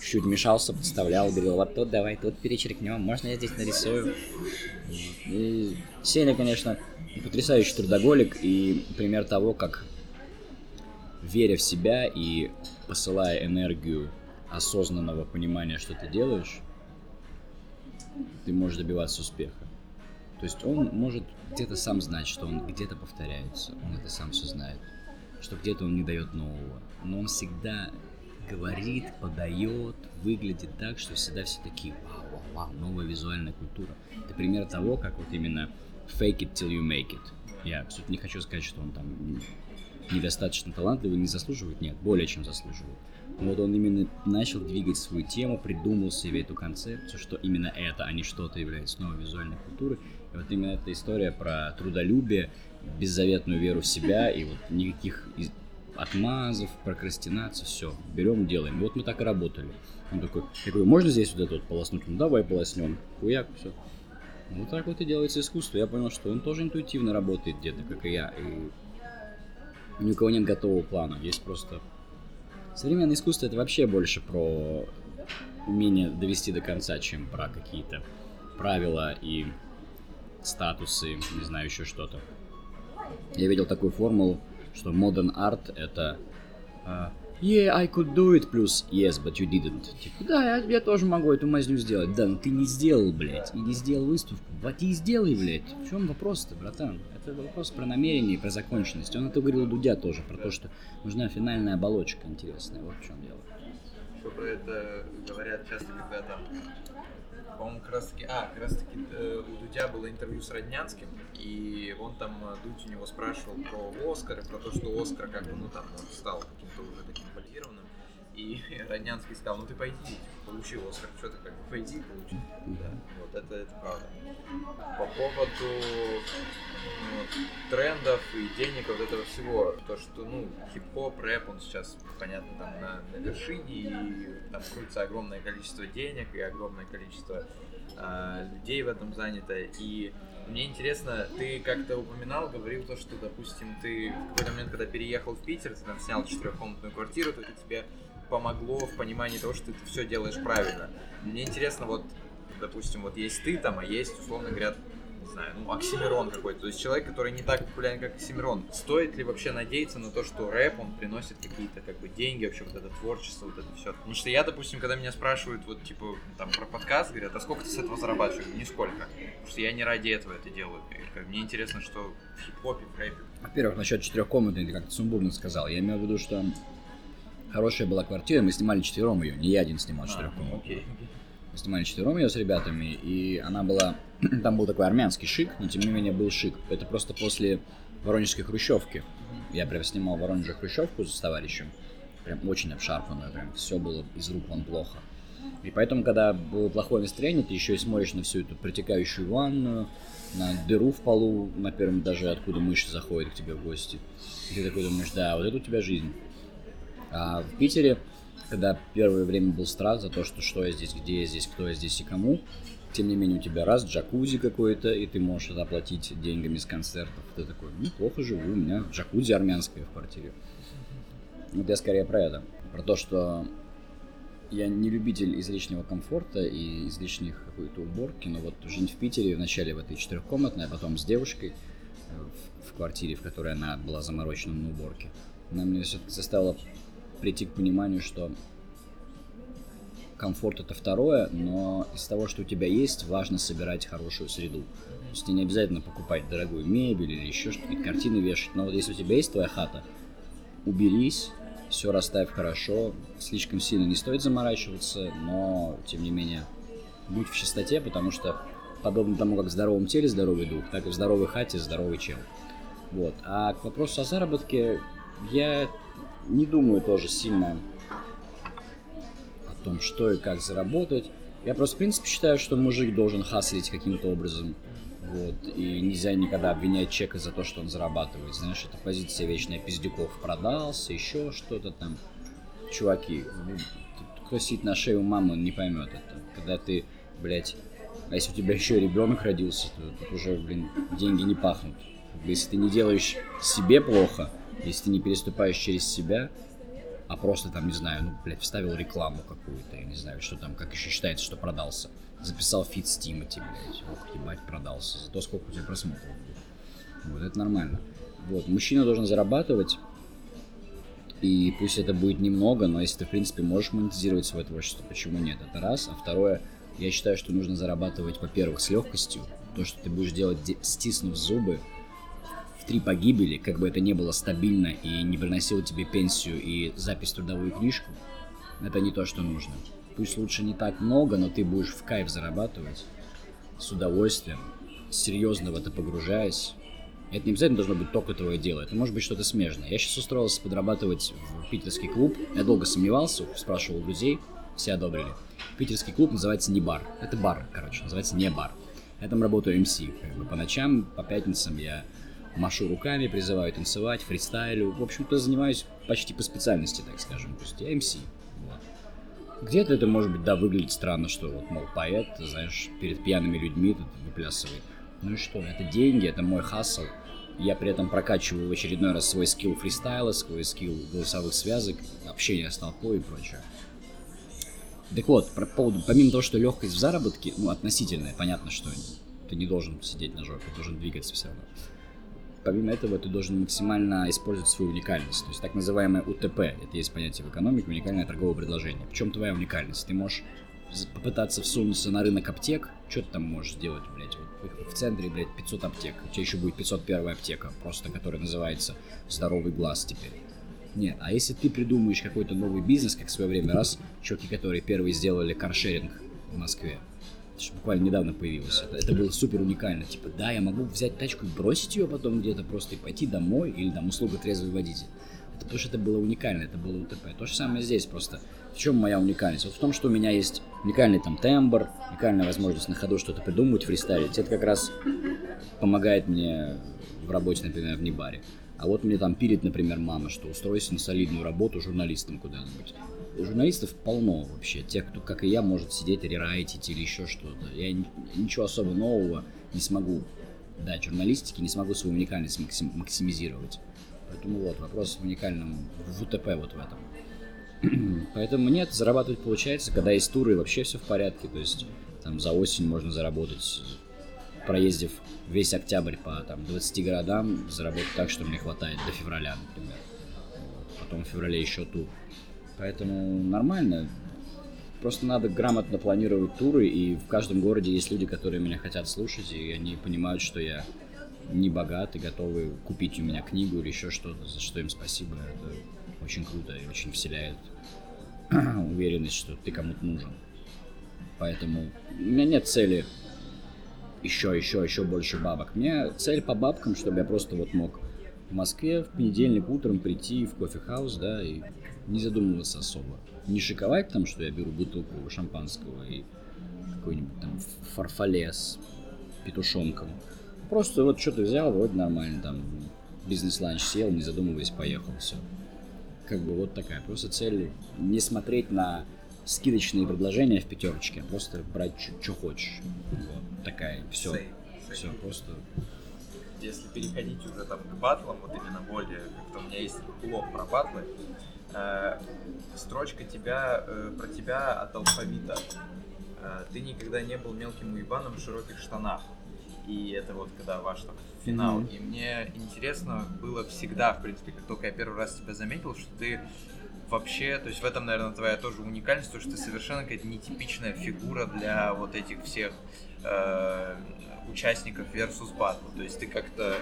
B: чуть-чуть мешался, подставлял, говорил, вот тут давай, тут перечеркнем, можно я здесь нарисую. И Сеня, конечно, потрясающий трудоголик и пример того, как веря в себя и посылая энергию осознанного понимания, что ты делаешь, ты можешь добиваться успеха. То есть он может где-то сам знать, что он где-то повторяется, он это сам все знает, что где-то он не дает нового, но он всегда говорит, подает, выглядит так, что всегда все такие вау, вау, вау, новая визуальная культура. Это пример того, как вот именно fake it till you make it. Я абсолютно не хочу сказать, что он там недостаточно талантливый, не заслуживает, нет, более чем заслуживает. Вот он именно начал двигать свою тему, придумал себе эту концепцию, что именно это, а не что-то является новой визуальной культурой. И вот именно эта история про трудолюбие, беззаветную веру в себя и вот никаких отмазов, прокрастинацию, все, берем, делаем. И вот мы так и работали. Он такой, я говорю, можно здесь вот это вот полоснуть? Ну давай полоснем. Хуяк, все. Вот так вот и делается искусство. Я понял, что он тоже интуитивно работает где-то, как и я. И ни у кого нет готового плана, есть просто... Современное искусство это вообще больше про умение довести до конца, чем про какие-то правила и статусы, не знаю, еще что-то. Я видел такую формулу, что modern art это uh, Yeah, I could do it, плюс Yes, but you didn't. Типа, да, я, я тоже могу эту мазню сделать. Да, но ты не сделал, блядь. И не сделал выставку. Вот и сделай, блядь. В чем вопрос-то, братан? Это вопрос про намерение про законченность. Он это говорил Дудя тоже, про то, что нужна финальная оболочка интересная. Вот в чем дело.
A: Еще про это говорят часто, когда там по-моему, как раз таки, а, как раз таки э, у Дудя было интервью с Роднянским, и он там, э, Дудь у него спрашивал про Оскар, про то, что Оскар как бы, ну там, он стал каким-то уже таким и <laughs> Роднянский сказал, ну ты пойди, получи Оскар, что ты как бы пойди получи. Да. Вот это, это правда. По поводу ну, трендов и денег вот этого всего, то, что, ну, хип-хоп, рэп, он сейчас, понятно, там на, на вершине, и там крутится огромное количество денег и огромное количество э, людей в этом занято, и мне интересно, ты как-то упоминал, говорил то, что, допустим, ты в какой-то момент, когда переехал в Питер, ты там снял четырехкомнатную квартиру, то тебе помогло в понимании того, что ты все делаешь правильно. Мне интересно, вот, допустим, вот есть ты там, а есть, условно говоря, не знаю, ну, Оксимирон какой-то. То есть человек, который не так популярен, как Оксимирон. Стоит ли вообще надеяться на то, что рэп, он приносит какие-то, как бы, деньги, вообще, вот это творчество, вот это все. Потому что я, допустим, когда меня спрашивают, вот, типа, там, про подкаст, говорят, а сколько ты с этого зарабатываешь? Нисколько. Потому что я не ради этого это делаю. Мне интересно, что в хип-хопе, в рэпе.
B: Во-первых, насчет четырехкомнатной, ты как-то сумбурно сказал. Я имею в виду, что хорошая была квартира, мы снимали четвером ее, не я один снимал а, четырехкомнатную. Мы снимали четвером ее с ребятами, и она была... <clears throat> Там был такой армянский шик, но тем не менее был шик. Это просто после Воронежской хрущевке. Я прям снимал в Воронеже хрущевку с товарищем. Прям очень обшарпанную, прям все было из рук вон плохо. И поэтому, когда было плохое настроение, ты еще и смотришь на всю эту протекающую ванную, на дыру в полу, на первом этаже, откуда мышь заходит к тебе в гости. И ты такой думаешь, да, вот это у тебя жизнь. А в Питере, когда первое время был страх за то, что что я здесь, где я здесь, кто я здесь и кому, тем не менее у тебя раз джакузи какой-то, и ты можешь это оплатить деньгами с концертов. Ты такой, ну, плохо живу, у меня джакузи армянская в квартире. Вот я скорее про это. Про то, что я не любитель излишнего комфорта и излишних какой-то уборки, но вот жить в Питере вначале в этой четырехкомнатной, а потом с девушкой э, в, в квартире, в которой она была заморочена на уборке, она меня все-таки заставила прийти к пониманию, что комфорт это второе, но из того, что у тебя есть, важно собирать хорошую среду. То есть тебе не обязательно покупать дорогую мебель или еще что-то, картины вешать, но вот если у тебя есть твоя хата, уберись, все расставь хорошо, слишком сильно не стоит заморачиваться, но, тем не менее, будь в чистоте, потому что подобно тому, как в здоровом теле здоровый дух, так и в здоровой хате здоровый чел. Вот. А к вопросу о заработке, я не думаю тоже сильно о том, что и как заработать. Я просто, в принципе, считаю, что мужик должен хаслить каким-то образом. Вот. И нельзя никогда обвинять человека за то, что он зарабатывает. Знаешь, это позиция вечная пиздюков продался, еще что-то там. Чуваки, ну, кто сидит на шее у мамы, он не поймет это. Когда ты, блядь, а если у тебя еще ребенок родился, то тут уже, блин, деньги не пахнут. Если ты не делаешь себе плохо, если ты не переступаешь через себя, а просто там, не знаю, ну, блядь, вставил рекламу какую-то, я не знаю, что там, как еще считается, что продался записал фит с Тимати, блядь. Ох, ебать, продался. За сколько у тебя просмотров будет. Вот, это нормально. Вот, мужчина должен зарабатывать, и пусть это будет немного, но если ты, в принципе, можешь монетизировать свое творчество, почему нет? Это раз. А второе, я считаю, что нужно зарабатывать, во-первых, с легкостью. То, что ты будешь делать, стиснув зубы, три погибели, как бы это не было стабильно и не приносило тебе пенсию и запись в трудовую книжку, это не то, что нужно пусть лучше не так много, но ты будешь в кайф зарабатывать с удовольствием, серьезно в это погружаясь. Это не обязательно должно быть только твое дело, это может быть что-то смежное. Я сейчас устроился подрабатывать в питерский клуб, я долго сомневался, спрашивал друзей, все одобрили. Питерский клуб называется не бар, это бар, короче, называется не бар. Я там работаю бы по ночам, по пятницам я машу руками, призываю танцевать, фристайлю. В общем-то, занимаюсь почти по специальности, так скажем. То есть я МС. Где-то это может быть, да, выглядит странно, что вот, мол, поэт, знаешь, перед пьяными людьми тут выплясывает. Ну и что, это деньги, это мой хасл. Я при этом прокачиваю в очередной раз свой скилл фристайла, свой скилл голосовых связок, общения с толпой и прочее. Так вот, про поводу, помимо того, что легкость в заработке, ну, относительная, понятно, что ты не должен сидеть на жопе, должен двигаться все равно помимо этого ты должен максимально использовать свою уникальность. То есть так называемое УТП, это есть понятие в экономике, уникальное торговое предложение. В чем твоя уникальность? Ты можешь попытаться всунуться на рынок аптек, что ты там можешь сделать, блядь, в центре, блядь, 500 аптек, у тебя еще будет 501 аптека, просто которая называется «Здоровый глаз» теперь. Нет, а если ты придумаешь какой-то новый бизнес, как в свое время, раз чуваки, которые первые сделали каршеринг в Москве, буквально недавно появилось. Это, это было супер уникально. Типа, да, я могу взять тачку и бросить ее потом где-то просто и пойти домой, или там услуга трезвый водитель. Это потому что это было уникально, это было УТП. То же самое здесь просто. В чем моя уникальность? Вот в том, что у меня есть уникальный там тембр, уникальная возможность на ходу что-то придумывать, фристайлить. Это как раз помогает мне в работе, например, в Небаре. А вот мне там пилит, например, мама, что устройся на солидную работу журналистом куда-нибудь журналистов полно вообще. Тех, кто, как и я, может сидеть, рерайтить или еще что-то. Я ничего особо нового не смогу дать журналистике, не смогу свою уникальность максим, максимизировать. Поэтому вот, вопрос в уникальном, в УТП вот в этом. <clears throat> Поэтому нет, зарабатывать получается, когда есть туры, вообще все в порядке. То есть там за осень можно заработать, проездив весь октябрь по там, 20 городам, заработать так, что мне хватает до февраля, например. Потом в феврале еще тур. Поэтому нормально. Просто надо грамотно планировать туры, и в каждом городе есть люди, которые меня хотят слушать, и они понимают, что я не богат и готовы купить у меня книгу или еще что-то, за что им спасибо. Это очень круто и очень вселяет <clears throat> уверенность, что ты кому-то нужен. Поэтому у меня нет цели еще, еще, еще больше бабок. Меня цель по бабкам, чтобы я просто вот мог в Москве в понедельник утром прийти в кофе-хаус, да, и не задумываться особо. Не шиковать там, что я беру бутылку шампанского и какой-нибудь там фарфале с петушонком. Просто вот что-то взял, вроде нормально, там бизнес-ланч сел, не задумываясь, поехал, все. Как бы вот такая. Просто цель не смотреть на скидочные предложения в пятерочке, а просто брать, что хочешь. Вот такая, все. Все, просто
A: если переходить уже там к батлам, вот именно более, как-то у меня есть блог про батлы, э, строчка тебя, э, про тебя от алфавита. Э, ты никогда не был мелким уебаном в широких штанах. И это вот когда ваш там финал. Mm-hmm. И мне интересно было всегда, в принципе, как только я первый раз тебя заметил, что ты вообще, то есть в этом, наверное, твоя тоже уникальность, то, что ты совершенно какая-то нетипичная фигура для вот этих всех э, участников versus battle. То есть ты как-то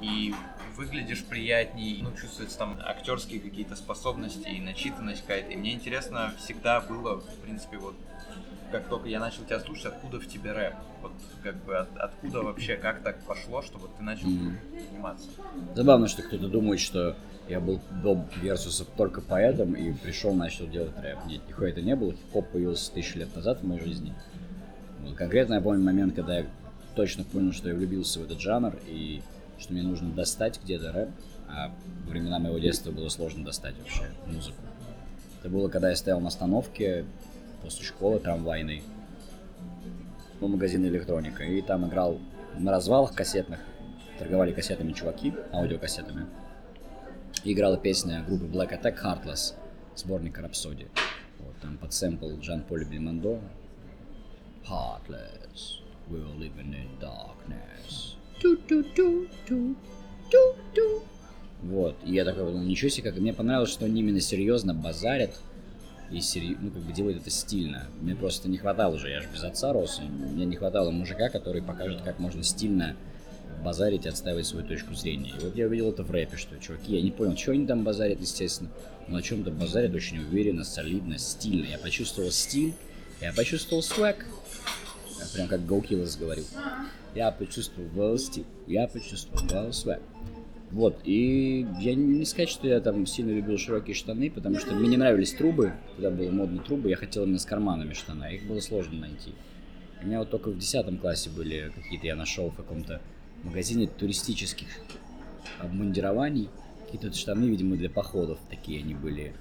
A: и выглядишь приятней, ну, чувствуются там актерские какие-то способности и начитанность какая-то. И мне интересно всегда было, в принципе, вот как только я начал тебя слушать, откуда в тебе рэп? Вот как бы от, откуда вообще, как так пошло, чтобы ты начал mm-hmm. заниматься?
B: Забавно, что кто-то думает, что я был до Версуса только поэтом и пришел, начал делать рэп. Нет, нихуя это не было. Хип-хоп появился тысячу лет назад в моей жизни. Вот, конкретно я помню момент, когда я точно понял, что я влюбился в этот жанр и что мне нужно достать где-то рэп, а во времена моего детства было сложно достать вообще музыку. Это было, когда я стоял на остановке после школы трамвайной у магазина электроника, и там играл на развалах кассетных, торговали кассетами чуваки, аудиокассетами, и играла песня группы Black Attack Heartless, сборника Рапсодии. Вот, там под сэмпл Жан-Поль Бельмондо Heartless we're living in darkness. Вот, и я такой, ну ничего себе, как мне понравилось, что они именно серьезно базарят и сери... ну, как бы делают это стильно. Мне просто не хватало уже, я же без отца рос, и мне не хватало мужика, который покажет, как можно стильно базарить и отстаивать свою точку зрения. И вот я увидел это в рэпе, что чуваки, я не понял, что они там базарят, естественно, но о чем-то базарят очень уверенно, солидно, стильно. Я почувствовал стиль, я почувствовал свек, прям как Гоукиллес говорил. Я почувствовал стиль, я почувствовал свек. Вот, и я не сказать, что я там сильно любил широкие штаны, потому что мне не нравились трубы, когда были модные трубы, я хотел именно с карманами штаны, их было сложно найти. У меня вот только в 10 классе были какие-то, я нашел в каком-то магазине туристических обмундирований, какие-то штаны, видимо, для походов такие они были,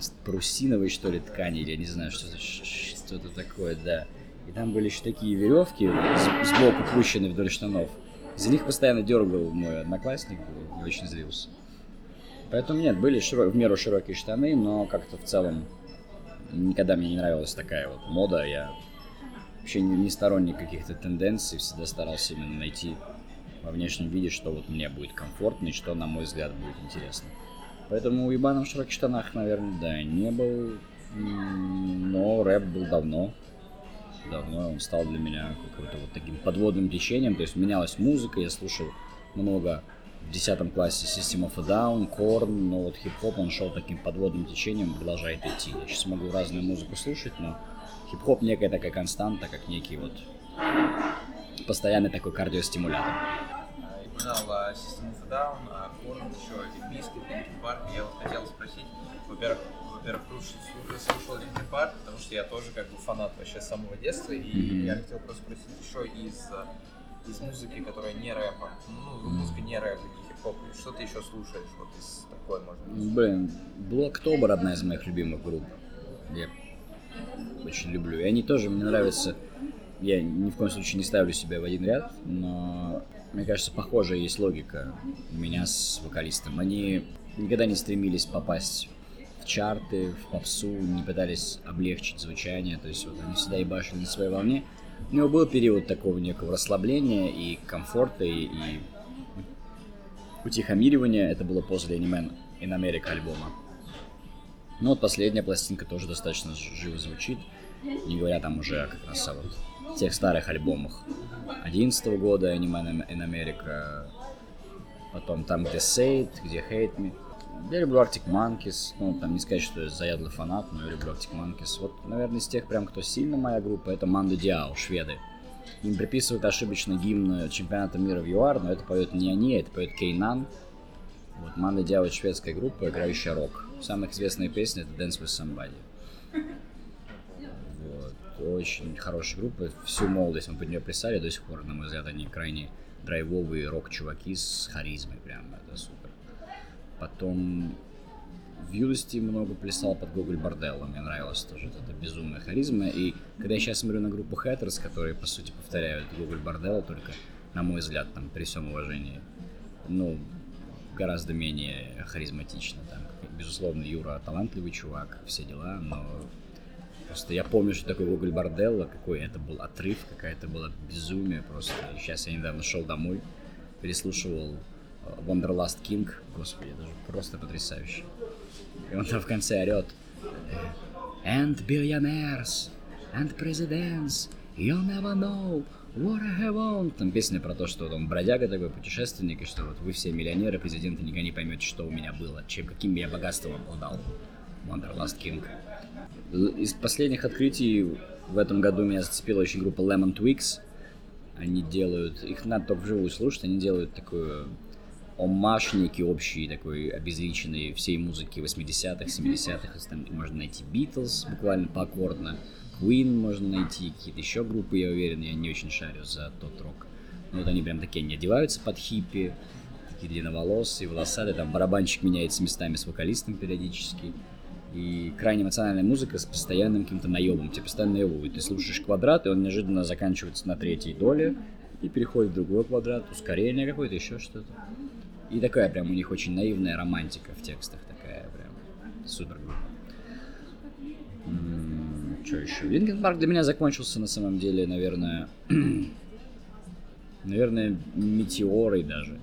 B: с парусиновой, что ли, ткани, или я не знаю, что-то, что-то такое, да. И там были еще такие веревки сбоку пущены вдоль штанов. За них постоянно дергал мой одноклассник, и очень злился. Поэтому нет, были широ... в меру широкие штаны, но как-то в целом никогда мне не нравилась такая вот мода. Я вообще не, не сторонник каких-то тенденций, всегда старался именно найти во внешнем виде, что вот мне будет комфортно и что, на мой взгляд, будет интересно. Поэтому уебаном в широких штанах, наверное, да, не был, но рэп был давно давно он стал для меня каким-то вот таким подводным течением, то есть менялась музыка, я слушал много в 10 классе System of a Down, Korn, но вот хип-хоп он шел таким подводным течением, продолжает идти. Я сейчас могу разную музыку слушать, но хип-хоп некая такая константа, как некий вот постоянный такой кардиостимулятор.
A: Упоминал System of a Down, Korn, еще Олимпийский, Линkin Парк. Я вот хотел спросить, во-первых, во-первых, Linkin Park, потому что я тоже как бы фанат вообще с самого детства, и mm-hmm. я хотел просто спросить еще из, из музыки, которая не рэпа, ну, музыка не рэп, не хип-хоп, что ты еще слушаешь, вот из такой, может быть?
B: Блин, Блоктобер одна из моих любимых групп, я очень люблю, и они тоже, мне нравятся, я ни в коем случае не ставлю себя в один ряд, но мне кажется, похожая есть логика у меня с вокалистом. Они никогда не стремились попасть в чарты, в попсу, не пытались облегчить звучание, то есть вот они всегда ебашили на своей волне. У него был период такого некого расслабления и комфорта, и, и утихомиривания. Это было после Animan in America альбома. Ну вот последняя пластинка тоже достаточно живо звучит, не говоря там уже как раз о вот тех старых альбомах. 11 года Animan in America, потом там, где It, где Hate Me. Я люблю Arctic Monkeys, ну, там не сказать, что я заядлый фанат, но я люблю Arctic Monkeys. Вот, наверное, из тех прям, кто сильно моя группа, это Манду Диау, шведы. Им приписывают ошибочно гимн чемпионата мира в ЮАР, но это поет не они, это поет Кейнан. Вот Манда Диао шведская группа, играющая рок. Самая известная песня это Dance with Somebody. Вот. Очень хорошая группа. Всю молодость мы под нее плясали, до сих пор, на мой взгляд, они крайне драйвовые рок-чуваки с харизмой, прям это супер. Потом в юности много плясал под Гоголь Борделло, мне нравилось тоже вот эта безумная харизма. И когда я сейчас смотрю на группу Хэттерс, которые, по сути, повторяют Гоголь Борделло, только, на мой взгляд, там, при всем уважении, ну, гораздо менее харизматично. Там, безусловно, Юра талантливый чувак, все дела, но просто я помню, что такое Гоголь Борделло, какой это был отрыв, какая это была безумие просто. И сейчас я недавно шел домой, переслушивал Wanderlust King, господи, это же просто потрясающе. И он там в конце орет And billionaires, and presidents, you'll never know what I have on. Там песня про то, что он бродяга такой, путешественник, и что вот вы все миллионеры, президенты, никогда не поймете, что у меня было, чем, каким я богатством обладал. Wanderlust King. Из последних открытий в этом году меня зацепила очень группа Lemon Twigs. Они делают, их надо только вживую слушать, они делают такую омаж некий общий, такой обезличенный всей музыки 80-х, 70-х. Там можно найти Beatles буквально поаккордно, Queen можно найти, какие-то еще группы, я уверен, я не очень шарю за тот рок. Но вот они прям такие, не одеваются под хиппи, такие длинноволосые, волосатые, там барабанщик меняется местами с вокалистом периодически. И крайне эмоциональная музыка с постоянным каким-то наебом. Тебе постоянно наебывают. Ты слушаешь квадрат, и он неожиданно заканчивается на третьей доле, и переходит в другой квадрат, ускорение какое-то, еще что-то. И такая прям у них очень наивная романтика в текстах, такая прям супер группа. Что еще? Линкен Парк для меня закончился на самом деле, наверное, <clears throat> наверное, метеорой даже.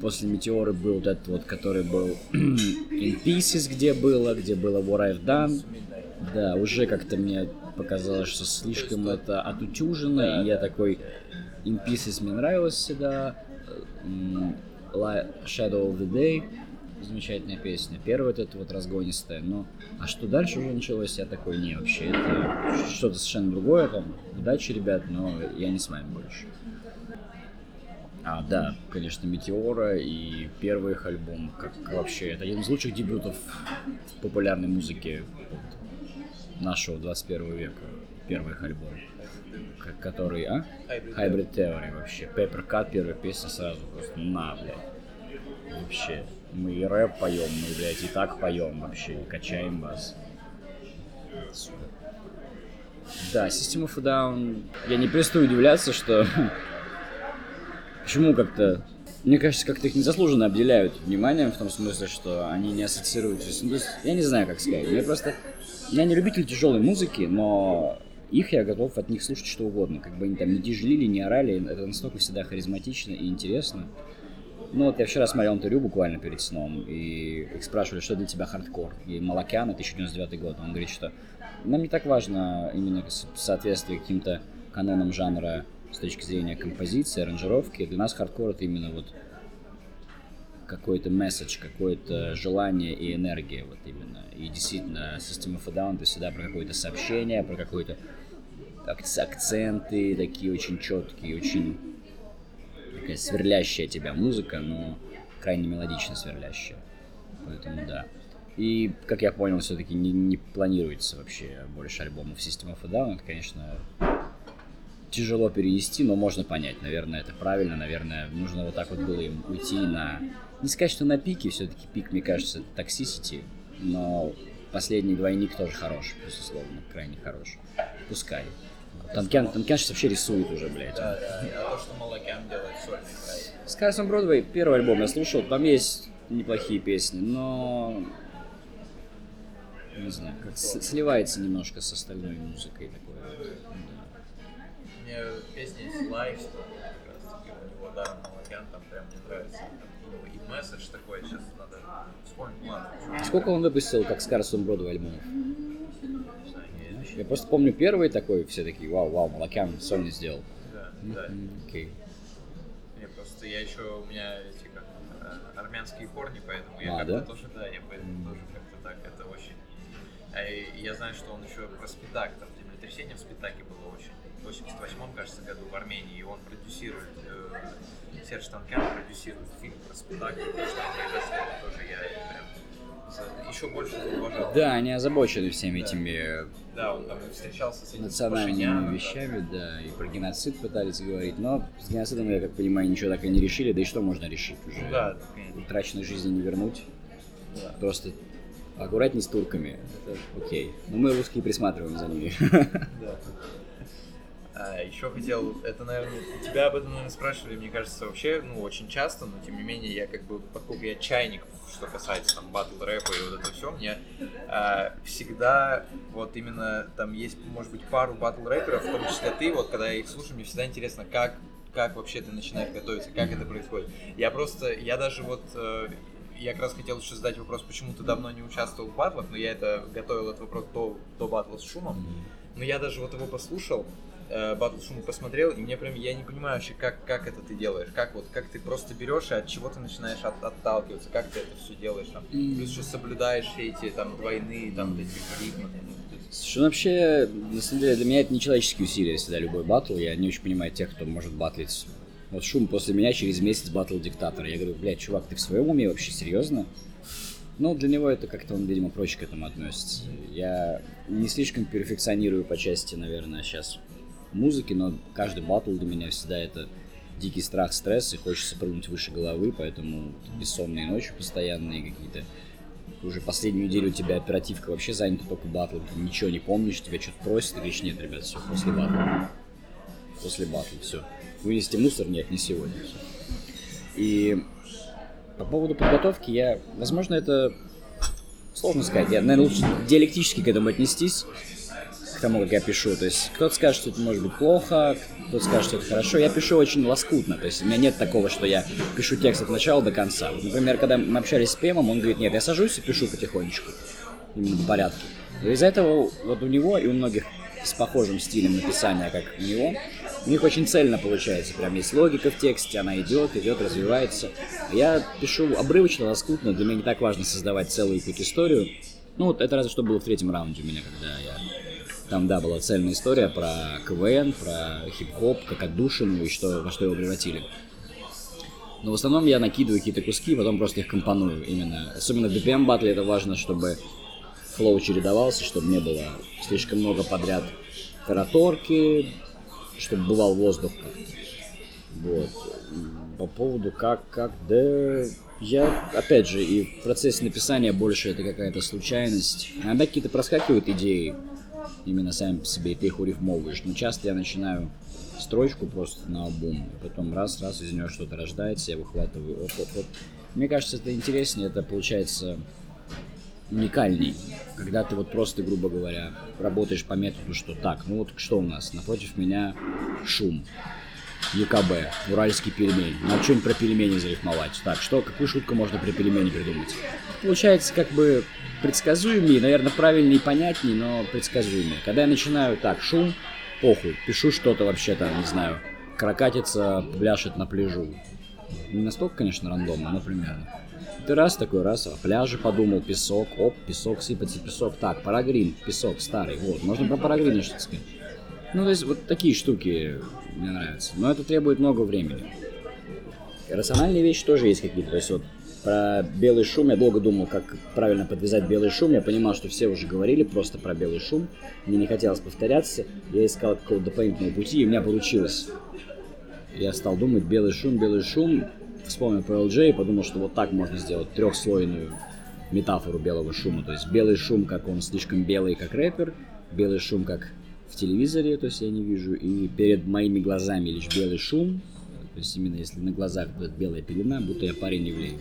B: После метеоры был вот этот вот, который был <clears throat> In Pieces, где было, где было What I've Done. Да, уже как-то мне показалось, что слишком это отутюжено, и я такой In Pieces мне нравилось всегда. Shadow of the Day, замечательная песня. Первая вот эта вот разгонистая, но а что дальше уже началось, я такой, не, вообще, это что-то совершенно другое, там, удачи, ребят, но я не с вами больше. А, да, конечно, Метеора и первый их альбом, как вообще, это один из лучших дебютов популярной музыке нашего 21 века, первый их альбом который, а?
A: Hybrid,
B: Hybrid Theory вообще. Paper Cut, первая песня сразу просто на, блядь. Вообще. Мы и рэп поем, мы, блядь, и так поем вообще, и качаем вас. Супер. Да, System of a Down... Я не перестаю удивляться, что... <laughs> Почему как-то... Мне кажется, как-то их незаслуженно обделяют вниманием, в том смысле, что они не ассоциируются с... Ну, я не знаю, как сказать. Я просто... Я не любитель тяжелой музыки, но их я готов от них слушать что угодно. Как бы они там не тяжелили, не орали, это настолько всегда харизматично и интересно. Ну вот я вчера смотрел интервью буквально перед сном, и их спрашивали, что для тебя хардкор. И Малакян, 1099 год, он говорит, что нам не так важно именно соответствие каким-то канонам жанра с точки зрения композиции, аранжировки. Для нас хардкор это именно вот какой-то месседж, какое-то желание и энергия вот именно. И действительно, System of a Down это всегда про какое-то сообщение, про какой-то акценты такие очень четкие, очень такая сверлящая тебя музыка, но крайне мелодично сверлящая. Поэтому да. И, как я понял, все-таки не, не планируется вообще больше альбомов System of a Down. Это, конечно, тяжело перенести, но можно понять. Наверное, это правильно. Наверное, нужно вот так вот было им уйти на... Не сказать, что на пике, все-таки пик, мне кажется, это Toxicity, но последний двойник тоже хорош, безусловно, крайне хорош. Пускай. Танкян, Танкян сейчас вообще рисует уже, блядь.
A: Да, да, то, что Малакян делает сольный проект.
B: Скайсон Бродвей, первый альбом я слушал, там есть неплохие песни, но не знаю, как сливается немножко с остальной музыкой такое.
A: Да. Мне песня из Life, как раз таки у него, да, Малакян там прям мне нравится. Там, и месседж такой, сейчас надо вспомнить, ладно.
B: Сколько он выпустил, как Скарсон Бродвей альбомов? Я просто помню первый такой, все такие, вау, вау, Малакян сольно сделал.
A: Да, да.
B: Окей.
A: Я просто, я еще, у меня эти как, э, армянские корни, поэтому я
B: А,
A: как-то
B: да?
A: тоже, да, я поэтому тоже как-то так, это очень А, я знаю, что он еще про спидак, там землетрясение в Спитаке было очень. В 88 кажется, году в Армении, и он продюсирует, э, Серж Танкян продюсирует фильм про Спитак, что произошло, тоже я прям еще больше зауважал.
B: Да, они озабочены всеми
A: Да.
B: этими
A: Да, он там встречался с
B: национальными
A: Пашиняном, да.
B: вещами, да, и про геноцид пытались говорить, но с геноцидом, я как понимаю, ничего так и не решили, да и что можно решить уже?
A: Да.
B: Утраченной жизни не вернуть,
A: Да.
B: просто аккуратней с турками, это окей. Но мы русские присматриваем за ними.
A: Да. <laughs> А, еще хотел, это, наверное, тебя об этом, наверное, спрашивали, мне кажется, вообще, ну, очень часто, но тем не менее, я как бы, поскольку я чайник, что касается там батл рэпа и вот это все, мне а, всегда вот именно там есть, может быть, пару батл рэперов, в том числе ты, вот когда я их слушаю, мне всегда интересно, как как вообще ты начинаешь готовиться, как это происходит. Я просто, я даже вот, э, я как раз хотел еще задать вопрос, почему ты давно не участвовал в батлах, но я это готовил этот вопрос до, до батла с шумом. Но я даже вот его послушал, э, батл шум посмотрел, и мне прям, я не понимаю вообще, как, как это ты делаешь, как вот, как ты просто берешь и от чего ты начинаешь от- отталкиваться, как ты это все делаешь, там,
B: М.
A: плюс еще соблюдаешь все эти, там, двойные, там, вот эти ритмы,
B: Слушай, ну вообще, на самом деле, для меня это нечеловеческие усилия всегда любой батл. Я не очень понимаю тех, кто может батлить. Вот шум после меня через месяц батл диктатора. Я говорю, блядь, чувак, ты в своем уме вообще серьезно? Ну, для него это как-то он, видимо, проще к этому относится. Я не слишком перфекционирую по части, наверное, сейчас музыки, но каждый батл для меня всегда это дикий страх, стресс, и хочется прыгнуть выше головы, поэтому бессонные ночи постоянные какие-то. Уже последнюю неделю у тебя оперативка вообще занята только батлом, ты ничего не помнишь, тебя что-то просят, ты говоришь, нет, ребят, все, после батла. После батла, все. Вынести мусор? Нет, не сегодня. всё. И по поводу подготовки я, возможно, это сложно сказать. Я, наверное, лучше диалектически к этому отнестись, тому, как я пишу. То есть кто-то скажет, что это может быть плохо, кто-то скажет, что это хорошо. Я пишу очень лоскутно. То есть у меня нет такого, что я пишу текст от начала до конца. Вот, например, когда мы общались с Пемом, он говорит, нет, я сажусь и пишу потихонечку. Именно в порядке. И из-за этого вот у него и у многих с похожим стилем написания, как у него, у них очень цельно получается. Прям есть логика в тексте, она идет, идет, развивается. Я пишу обрывочно, лоскутно, для меня не так важно создавать целую какую-то историю. Ну, вот это разве что было в третьем раунде у меня, когда я... Там, да, была цельная история про КВН, про хип-хоп, как отдушину и что, во что его превратили. Но в основном я накидываю какие-то куски, потом просто их компоную именно. Особенно в BPM батле это важно, чтобы флоу чередовался, чтобы не было слишком много подряд тараторки, чтобы бывал воздух. Вот. По поводу как, как, да... Я, опять же, и в процессе написания больше это какая-то случайность. Иногда какие-то проскакивают идеи, именно сами по себе, и ты их урифмовываешь. Но часто я начинаю строчку просто на обум, и потом раз-раз из нее что-то рождается, я выхватываю. Оп, оп, оп. Мне кажется, это интереснее, это получается уникальней, когда ты вот просто, грубо говоря, работаешь по методу, что так, ну вот что у нас, напротив меня шум, ЕКБ, уральский пельмень, надо что-нибудь про пельмени зарифмовать, так, что, какую шутку можно про пельмени придумать? Получается как бы предсказуемее, наверное, правильнее и понятнее, но предсказуемее. Когда я начинаю так, шум, похуй, пишу что-то вообще там, не знаю, крокатица пляшет на пляжу. Не настолько, конечно, рандомно, но примерно. Ты раз такой, раз, о пляже подумал, песок, оп, песок, сыпется песок. Так, парагрин, песок старый, вот, можно про парагрин что-то сказать. Ну, то есть вот такие штуки мне нравятся. Но это требует много времени. Рациональные вещи тоже есть какие-то. То есть вот про белый шум я долго думал, как правильно подвязать белый шум. Я понимал, что все уже говорили просто про белый шум. Мне не хотелось повторяться. Я искал какого-то дополнительного пути, и у меня получилось. Я стал думать, белый шум, белый шум. Вспомнил про LJ и подумал, что вот так можно сделать трехслойную метафору белого шума. То есть белый шум, как он слишком белый, как рэпер. Белый шум, как в телевизоре, то есть я не вижу. И перед моими глазами лишь белый шум. То есть именно если на глазах будет белая пелена, будто я парень еврей.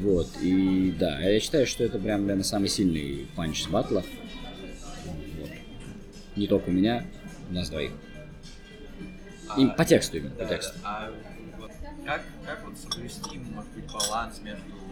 B: Вот, и да, я считаю, что это прям, наверное, самый сильный панч с батлов. Вот. Не только у меня, у нас двоих. И
A: А,
B: по тексту именно,
A: Да,
B: по тексту.
A: А вот как, как вот соблюсти, может быть, баланс между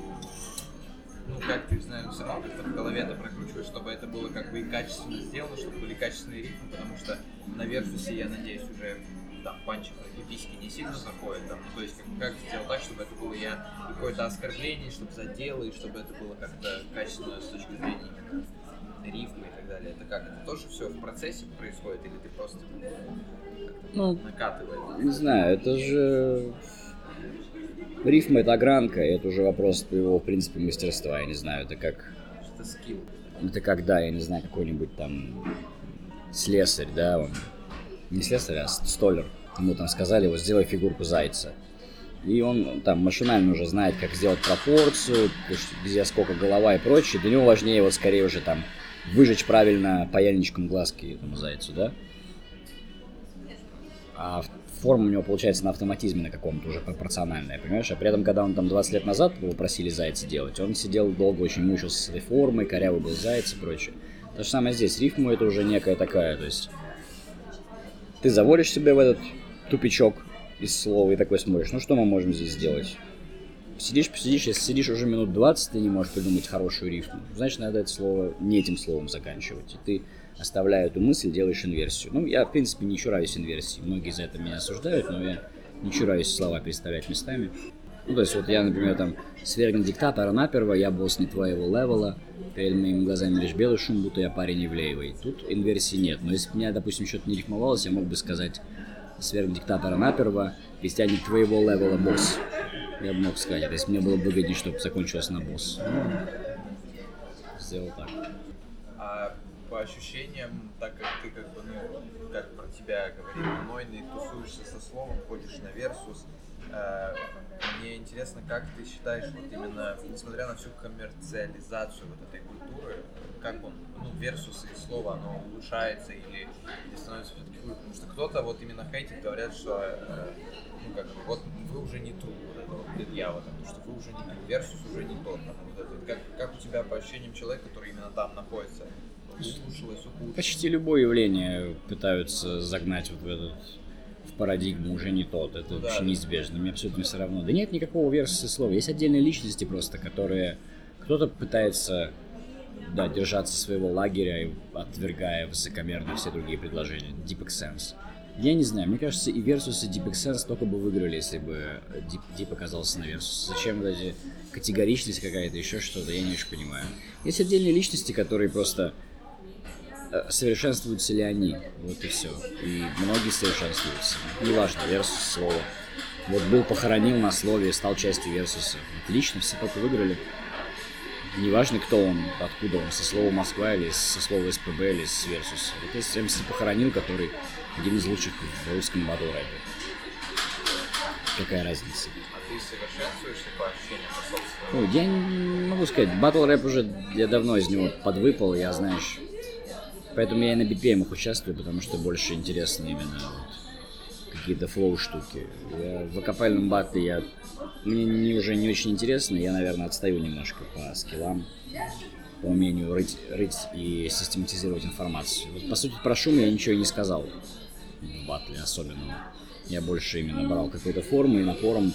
A: ну, как ты, знаю, все равно как-то в голове это прокручиваешь, чтобы это было как бы и качественно сделано, чтобы были качественные ритмы, потому что на Версусе, я надеюсь, уже там панчи пиписьки не сильно заходят, там, ну, то есть как, как сделать так, чтобы это было я какое-то оскорбление, чтобы задело, и чтобы это было как-то качественно с точки зрения рифмы и так далее. Это как? Это тоже все в процессе происходит, или ты просто
B: ну,
A: накатываешь?
B: Не знаю, это же рифма это огранка, это уже вопрос твоего, в принципе, мастерства, я не знаю, это как...
A: Это скилл.
B: Это когда, я не знаю, какой-нибудь там слесарь, да, он... Не слесарь, а столер. Ему там сказали, вот сделай фигурку зайца. И он там машинально уже знает, как сделать пропорцию, где сколько голова и прочее. Для него важнее вот скорее уже там выжечь правильно паяльничком глазки этому зайцу, да? А форма у него получается на автоматизме на каком-то уже пропорциональная, понимаешь? А при этом, когда он там 20 лет назад его просили зайца делать, он сидел долго, очень мучился с этой формой, корявый был заяц и прочее. То же самое здесь. Рифму это уже некая такая, то есть ты заводишь себя в этот тупичок из слова и такой смотришь, ну что мы можем здесь сделать? Сидишь, посидишь, если сидишь уже минут 20, ты не можешь придумать хорошую рифму, значит, надо это слово не этим словом заканчивать. И ты, оставляя эту мысль, делаешь инверсию. Ну, я, в принципе, не чураюсь инверсии. Многие за это меня осуждают, но я не чураюсь слова переставлять местами. Ну, то есть, вот я, например, там, свергни диктатора наперво, я босс не твоего левела, перед моими глазами лишь белый шум, будто я парень Ивлеевый. Тут инверсии нет. Но если бы меня, допустим, что-то не рифмовалось, я мог бы сказать свергни диктатора наперво, крестьяне твоего левела босс. Я бы мог сказать, если мне было бы выгоднее, чтобы закончилось на босс. Ну, сделал так.
A: По ощущениям, так как ты как бы, ну, как про тебя говорил, нойный, тусуешься со словом, ходишь на версус, э, мне интересно, как ты считаешь, вот именно, несмотря на всю коммерциализацию вот этой культуры, как он, ну, versus и слово, оно улучшается или, или становится все-таки хуже? Потому что кто-то вот именно хейтит, говорят, что, э, ну, как, вот вы уже не ту, вот это вот предъява, потому что вы уже не versus уже не тот, там, вот это, как, как у тебя по ощущениям человека, который именно там находится?
B: Почти любое явление пытаются загнать вот в этот парадигму уже не тот, это да. вообще неизбежно, мне абсолютно все равно. Да нет никакого версии слова, есть отдельные личности просто, которые кто-то пытается да, держаться своего лагеря, отвергая высокомерно все другие предложения. Deep Sense. Я не знаю, мне кажется, и Versus, и Deep Sense только бы выиграли, если бы Deep, Deep оказался на Versus. Зачем вот эти категоричность какая-то, еще что-то, я не очень понимаю. Есть отдельные личности, которые просто совершенствуются ли они. Вот и все. И многие совершенствуются. Неважно, версус слово. Вот был похоронил на слове, стал частью версуса. Отлично, все только выиграли. Неважно, кто он, откуда он, со слова Москва или со слова СПБ или с Версуса. Вот есть МС похоронил, который один из лучших в русском батл рэпе. Какая разница?
A: А ты совершенствуешься по ощущениям по
B: собственному? я не могу сказать. Батл рэп уже я давно из него подвыпал, я, знаешь, Поэтому я и на BPM -ах участвую, потому что больше интересно именно вот какие-то flow штуки. Я в акапельном батле я мне не, уже не очень интересно, я, наверное, отстаю немножко по скиллам, по умению рыть, рыть и систематизировать информацию. Вот, по сути, про шум я ничего и не сказал в батле особенного. Я больше именно брал какую-то форму, и на форум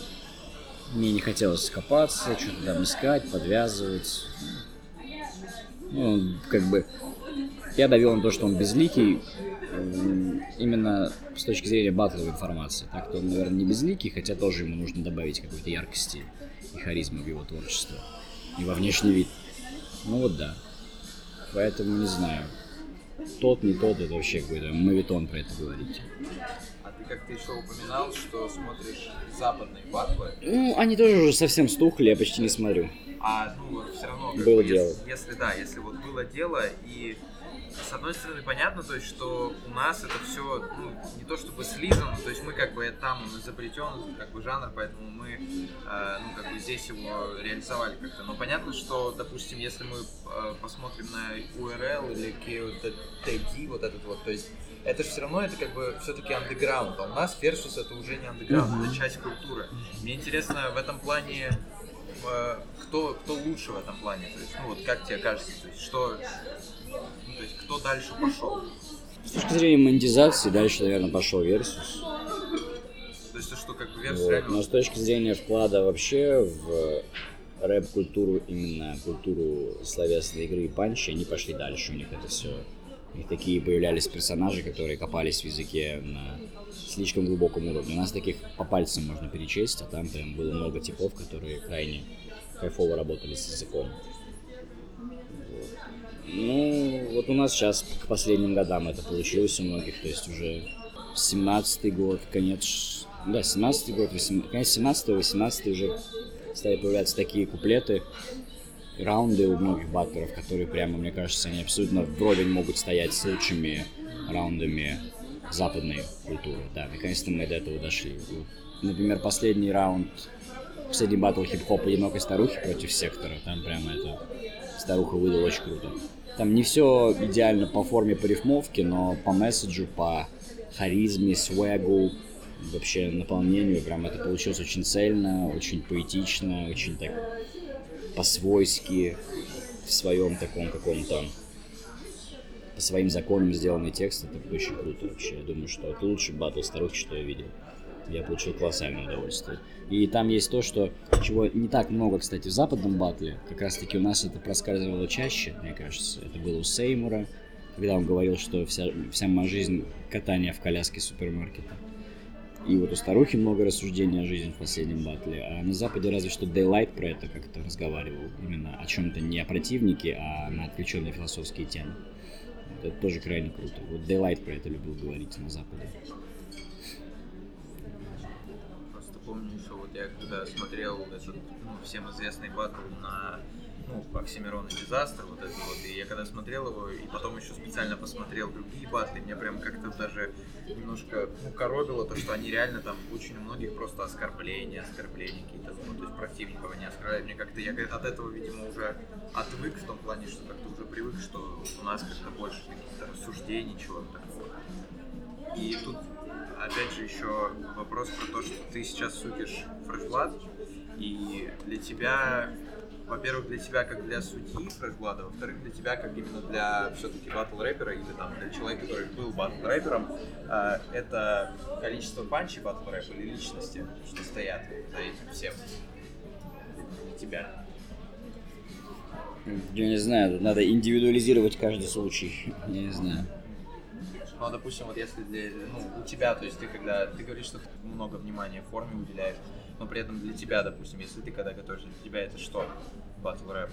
B: мне не хотелось копаться, что-то там искать, подвязывать. Ну, как бы я довел на то, что он безликий, именно с точки зрения батловой информации. Так-то он, наверное, не безликий, хотя тоже ему нужно добавить какой-то яркости и харизмы в его творчество. И во внешний вид. Ну вот да. Поэтому не знаю. Тот, не тот, это вообще какой-то мавитон про это говорить.
A: А ты как-то еще упоминал, что смотришь западные батлы?
B: Ну, они тоже уже совсем стухли, я почти не смотрю.
A: А, ну вот все равно...
B: Было дело.
A: Если, если да, если вот было дело и с одной стороны, понятно, то есть, что у нас это все, ну, не то чтобы слизано, то есть мы как бы там запретен, как бы жанр, поэтому мы, э, ну, как бы здесь его реализовали как-то. Но понятно, что, допустим, если мы э, посмотрим на URL или KOTD, вот этот вот, то есть это же все равно, это как бы все-таки андеграунд, а у нас Versus это уже не андеграунд, mm-hmm. это часть культуры. Мне интересно в этом плане, э, кто, кто лучше в этом плане, то есть, ну вот как тебе кажется, то есть, что, то есть кто дальше пошел?
B: С точки зрения монетизации, дальше, наверное, пошел Versus.
A: То есть, что как бы Versus
B: вот. реально... Но с точки зрения вклада вообще в рэп-культуру, именно культуру словесной игры и панчи, они пошли дальше, у них это все И такие появлялись персонажи, которые копались в языке на слишком глубоком уровне. У нас таких по пальцам можно перечесть, а там прям было много типов, которые крайне кайфово работали с языком. Ну, вот у нас сейчас к последним годам это получилось у многих, то есть уже 17-й год, конец, да, 17-й год, 18, конец 17-го, 18 уже стали появляться такие куплеты, раунды у многих баттеров, которые прямо, мне кажется, они абсолютно вровень могут стоять с лучшими раундами западной культуры. Да, наконец-то мы до этого дошли. Например, последний раунд, последний батл хип-хоп одинокой старухи против сектора, там прямо это старуха выдала очень круто. Там не все идеально по форме, по рифмовке, но по месседжу, по харизме, свегу, вообще наполнению, прям это получилось очень цельно, очень поэтично, очень так по-свойски, в своем таком каком-то по своим законам сделанный текст, это очень круто вообще. Я думаю, что это лучший батл старухи, что я видел. Я получил колоссальное удовольствие. И там есть то, что чего не так много, кстати, в западном батле. Как раз таки у нас это проскальзывало чаще, мне кажется. Это было у Сеймура, когда он говорил, что вся, вся моя жизнь катание в коляске супермаркета. И вот у старухи много рассуждений о жизни в последнем батле, а на Западе разве что Daylight про это как-то разговаривал, именно о чем-то не о противнике, а на отвлеченные философские темы. Это тоже крайне круто. Вот Daylight про это любил говорить на Западе.
A: Помню еще, вот я когда смотрел этот, ну, всем известный батл на ну, Оксимирон и Дизастер, вот это вот, и я когда смотрел его, и потом еще специально посмотрел другие батлы, мне прям как-то даже немножко, ну, коробило то, что они реально там очень у многих просто оскорбления, оскорбления какие-то, ну, то есть противников они оскорбляют, мне как-то, я от этого, видимо, уже отвык в том плане, что как-то уже привык, что у нас как-то больше каких-то рассуждений, чего-то такого. И тут, опять же, еще вопрос про то, что ты сейчас судишь фрешблад, и для тебя во-первых, для тебя как для судьи фрешблада, во-вторых, для тебя как именно для все-таки батл рэпера или там для человека, который был батл рэпером, э, это количество панчей батл рэпа или личности, что стоят за этим всем для тебя?
B: Я не знаю, надо индивидуализировать каждый случай. Я не знаю.
A: Ну, а, допустим, вот если для, ну, у тебя, то есть ты когда, ты говоришь, что ты много внимания форме уделяешь, но при этом для тебя, допустим, если ты когда готовишься, для тебя это что? Батл рэп?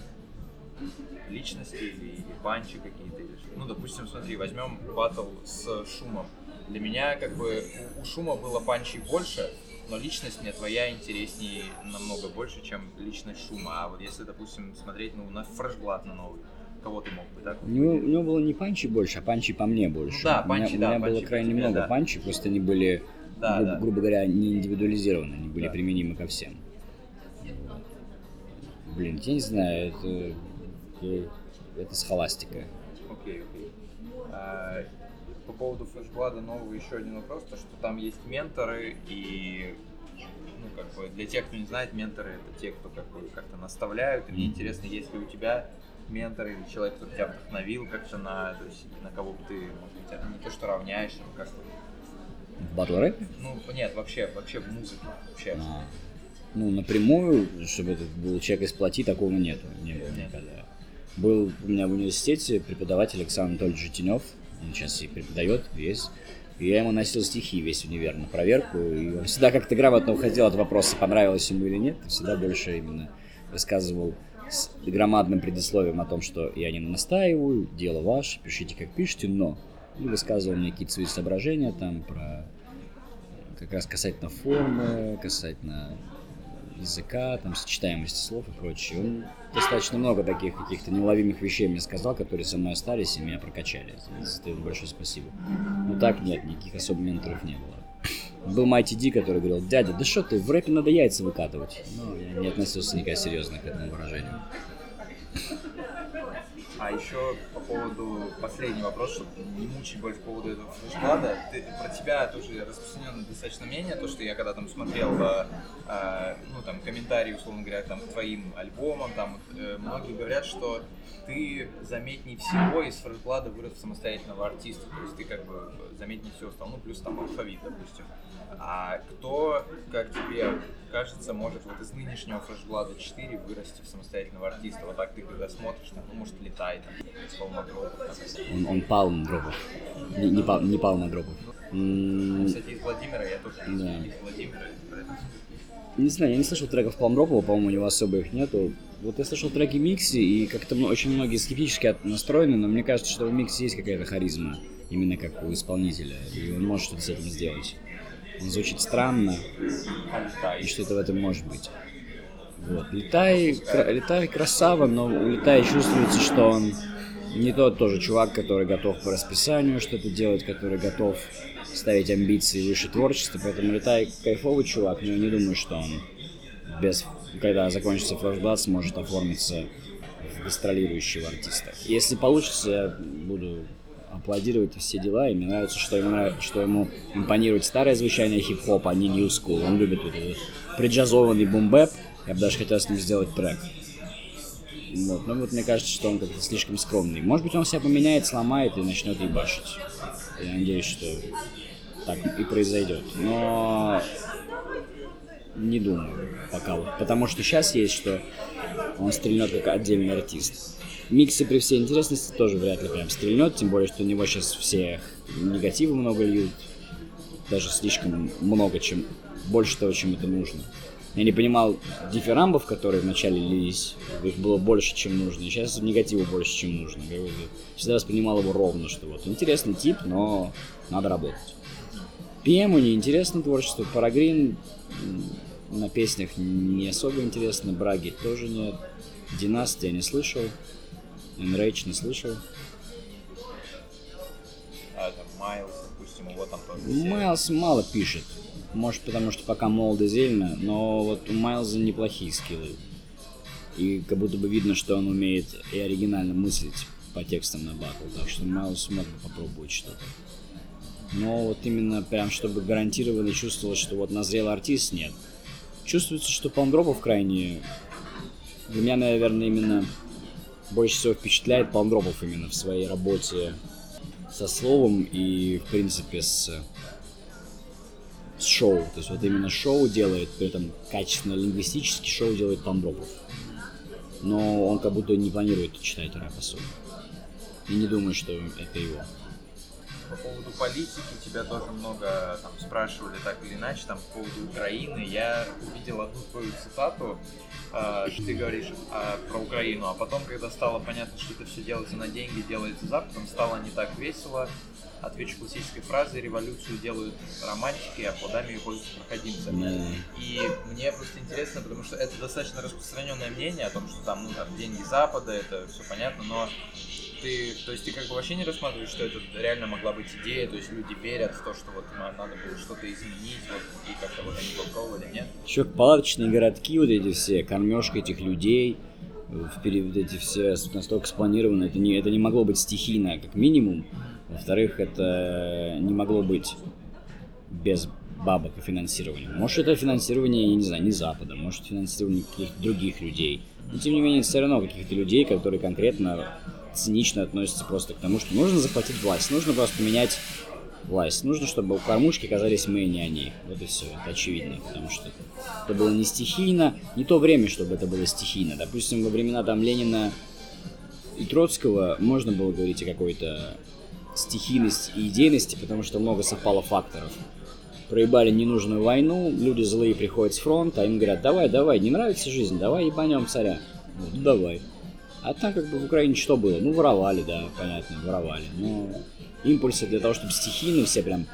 A: Личности или, панчи какие-то? Или... Ну, допустим, смотри, возьмем батл с шумом. Для меня, как бы, у, у шума было панчей больше, но личность мне твоя интереснее намного больше, чем личность шума. А вот если, допустим, смотреть ну, на фрешблат на новый, кого ты мог бы, да?
B: У него, у него было не панчи больше, а панчи по мне больше.
A: Ну, да, панчи,
B: у меня,
A: да,
B: у меня было крайне
A: тебе,
B: много
A: да.
B: панчи, просто они были,
A: Да,
B: гру-
A: да.
B: грубо говоря, не индивидуализированы, они были
A: Да.
B: применимы ко всем. Блин, я не знаю, это, это, это схоластика.
A: Окей, окей. А, по поводу флешблада нового еще один вопрос, то что там есть менторы и ну, как бы для тех, кто не знает, менторы это те, кто как бы как-то наставляют. И мне интересно, есть ли у тебя ментор или человек, который тебя вдохновил как-то на, то есть на кого бы ты, может быть, а не то что равняешься, но как
B: В батл рэпе?
A: ну нет, вообще, вообще в музыке, вообще.
B: А, ну, напрямую, чтобы это был человек из плоти, такого нету, не было
A: Нет.
B: никогда. Был у меня в университете преподаватель Александр Анатольевич Житинев, он сейчас и преподает, есть. И я ему носил стихи весь универ на проверку, и он всегда как-то грамотно уходил от вопроса, понравилось ему или нет, всегда больше именно рассказывал с громадным предисловием о том, что я не настаиваю, дело ваше, пишите как пишете, но и высказывал мне какие-то свои соображения там про как раз касательно формы, касательно языка, там, сочетаемости слов и прочее. Он достаточно много таких каких-то неуловимых вещей мне сказал, которые со мной остались и меня прокачали. За это большое спасибо. Ну так нет, никаких особо менторов не было. Был Майти Ди, который говорил, дядя, да что ты, в рэпе надо яйца выкатывать. Но я не относился никогда серьезно к этому выражению.
A: А еще поводу последний вопрос, чтобы не мучить больше по поводу этого флешблада. Ты, про тебя тоже распространенное достаточно мнение, то, что я когда там смотрел, э, э, ну там комментарии, условно говоря, там твоим альбомам, там э, многие говорят, что ты заметнее всего из флешблада вырос самостоятельного артиста, то есть ты как бы заметнее всего стал, ну плюс там алфавит, допустим. А кто, как тебе кажется, может вот из нынешнего флешблада 4 вырасти в самостоятельного артиста? Вот так ты когда смотришь, там, ну, может, летай там,
B: он, он пал на дропах. Не, не, пал, не пал на дропах.
A: М- Кстати, из Владимира я тоже
B: да.
A: из Владимира.
B: Не знаю, я не слышал треков Палмдропова, по-моему, у него особо их нету. Вот я слышал треки Микси, и как-то очень многие скептически настроены, но мне кажется, что в Миксе есть какая-то харизма, именно как у исполнителя, и он может что-то с этим сделать. Звучит странно, и что-то в этом может быть. Вот. Летай, кра- летай красава, но у Летай чувствуется, что он не тот тоже чувак, который готов по расписанию что-то делать, который готов ставить амбиции выше творчества, поэтому Летай кайфовый чувак, но я не думаю, что он без, когда закончится флешбат, сможет оформиться в гастролирующего артиста. Если получится, я буду аплодировать все дела, и мне нравится, что ему, что ему импонирует старое звучание хип-хопа, а не new school. Он любит вот этот преджазованный бумбэп, я бы даже хотел с ним сделать трек. Вот. Но вот мне кажется, что он как-то слишком скромный. Может быть, он себя поменяет, сломает и начнет ебашить. Я надеюсь, что так и произойдет. Но не думаю пока вот. Потому что сейчас есть, что он стрельнет как отдельный артист. Микси при всей интересности тоже вряд ли прям стрельнет, тем более, что у него сейчас все негативы много льют. Даже слишком много, чем больше того, чем это нужно. Я не понимал дифирамбов, которые вначале лились, их было больше, чем нужно, и сейчас негатива больше, чем нужно. Я всегда воспринимал его ровно, что вот интересный тип, но надо работать. Пему неинтересно творчество, Парагрин на песнях не особо интересно, Браги тоже нет, Династия не слышал, Enrage не слышал.
A: А, там, Майлз, допустим, его там тоже...
B: Майлз мало пишет. Может, потому что пока молодо и зелено, но вот у Майлза неплохие скиллы. И как будто бы видно, что он умеет и оригинально мыслить по текстам на батл, так что Майлз мог бы попробовать что-то. Но вот именно прям, чтобы гарантированно чувствовалось, что вот назрел артист, нет. Чувствуется, что Палмдропов крайне... Для меня, наверное, именно больше всего впечатляет Палмдропов именно в своей работе со словом и, в принципе, с, с шоу. То есть вот именно шоу делает, при этом качественно лингвистически шоу делает Пандропов. Но он как будто не планирует читать рэп особо. И не думаю, что это его.
A: По поводу политики тебя тоже много там спрашивали так или иначе, там по поводу Украины. Я увидел одну твою цитату, э, что ты говоришь э, про Украину, а потом, когда стало понятно, что это все делается на деньги, делается Западом, стало не так весело. Отвечу классической фразой, революцию делают романтики, а плодами ее пользуются проходимцы.
B: Да.
A: И мне просто интересно, потому что это достаточно распространенное мнение о том, что там, ну, там, деньги Запада, это все понятно, но ты, то есть ты как бы вообще не рассматриваешь, что это реально могла быть идея, то есть люди верят в то, что вот надо было что-то изменить, вот, и как-то вот они попробовали, нет?
B: Еще палаточные городки, вот эти все, кормежка этих людей, вперед вот эти все настолько спланированы, это не, это не могло быть стихийно, как минимум. Во-вторых, это не могло быть без бабок и финансирования. Может, это финансирование, я не знаю, не Запада, может, финансирование каких-то других людей. Но, тем не менее, все равно каких-то людей, которые конкретно цинично относятся просто к тому, что нужно захватить власть, нужно просто поменять власть. Нужно, чтобы у кормушки оказались мы, а не они. Вот и все, это очевидно, потому что это было не стихийно, не то время, чтобы это было стихийно. Допустим, во времена там Ленина и Троцкого можно было говорить о какой-то стихийности и идейности, потому что много совпало факторов. Проебали ненужную войну, люди злые приходят с фронта, а им говорят, давай, давай, не нравится жизнь, давай ебанем царя. Вот, давай. А там как бы в Украине что было? Ну, воровали, да, понятно, воровали. Но импульсы для того, чтобы стихийно все прям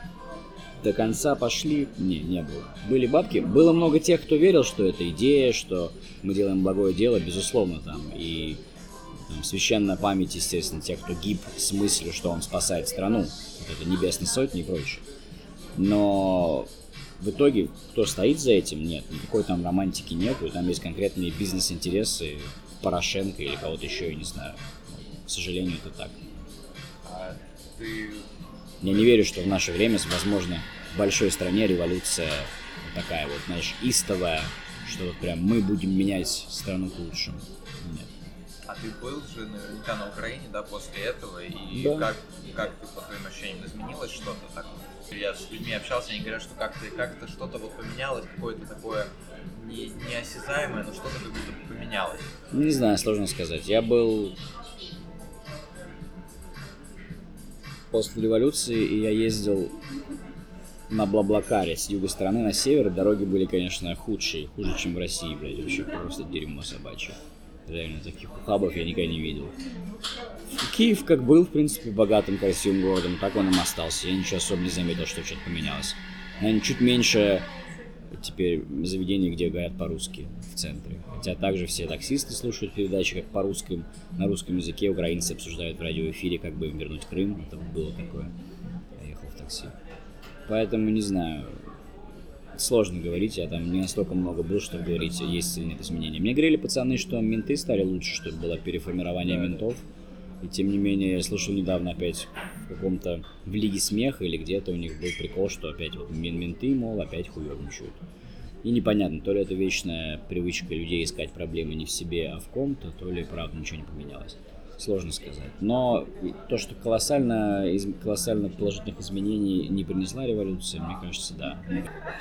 B: до конца пошли, не, не было. Были бабки, было много тех, кто верил, что это идея, что мы делаем благое дело, безусловно, там, и там, священная память, естественно, тех, кто гиб с мыслью, что он спасает страну, вот это небесные сотни и прочее. Но в итоге, кто стоит за этим, нет, никакой там романтики нету, там есть конкретные бизнес-интересы Порошенко или кого-то еще, я не знаю. К сожалению, это так.
A: А ты...
B: Я не верю, что в наше время, возможно, в большой стране революция вот такая вот, знаешь, истовая, что вот прям мы будем менять страну к лучшему. Нет.
A: А ты был же наверняка на Украине, да, после этого, и
B: Да.
A: как, как ты, по твоим ощущениям, изменилось что-то так? Я с людьми общался, они говорят, что как-то как что-то вот поменялось, какое-то такое не, неосязаемое, но что-то как будто поменялось.
B: Не знаю, сложно сказать. Я был после революции, и я ездил на Блаблакаре с юга страны на север. Дороги были, конечно, худшие, хуже, чем в России, блядь, вообще просто дерьмо собачье. Реально, таких ухабов я никогда не видел. Киев как был, в принципе, богатым, красивым городом, так он им остался. Я ничего особо не заметил, что что-то поменялось. Наверное, чуть меньше теперь заведений, где говорят по-русски в центре. Хотя также все таксисты слушают передачи как по русским, на русском языке, украинцы обсуждают в радиоэфире, как бы им вернуть Крым. Это было такое. Я ехал в такси. Поэтому не знаю. Сложно говорить, я там не настолько много был, чтобы говорить, есть или нет изменения. Мне говорили пацаны, что менты стали лучше, что было переформирование ментов. И тем не менее, я слышал недавно опять в каком-то в Лиге Смеха или где-то у них был прикол, что опять вот менты, мол, опять хуёвничают. И непонятно, то ли это вечная привычка людей искать проблемы не в себе, а в ком-то, то ли правда ничего не поменялось. Сложно сказать. Но то, что колоссально, из, колоссально положительных изменений не принесла революция, мне кажется, да.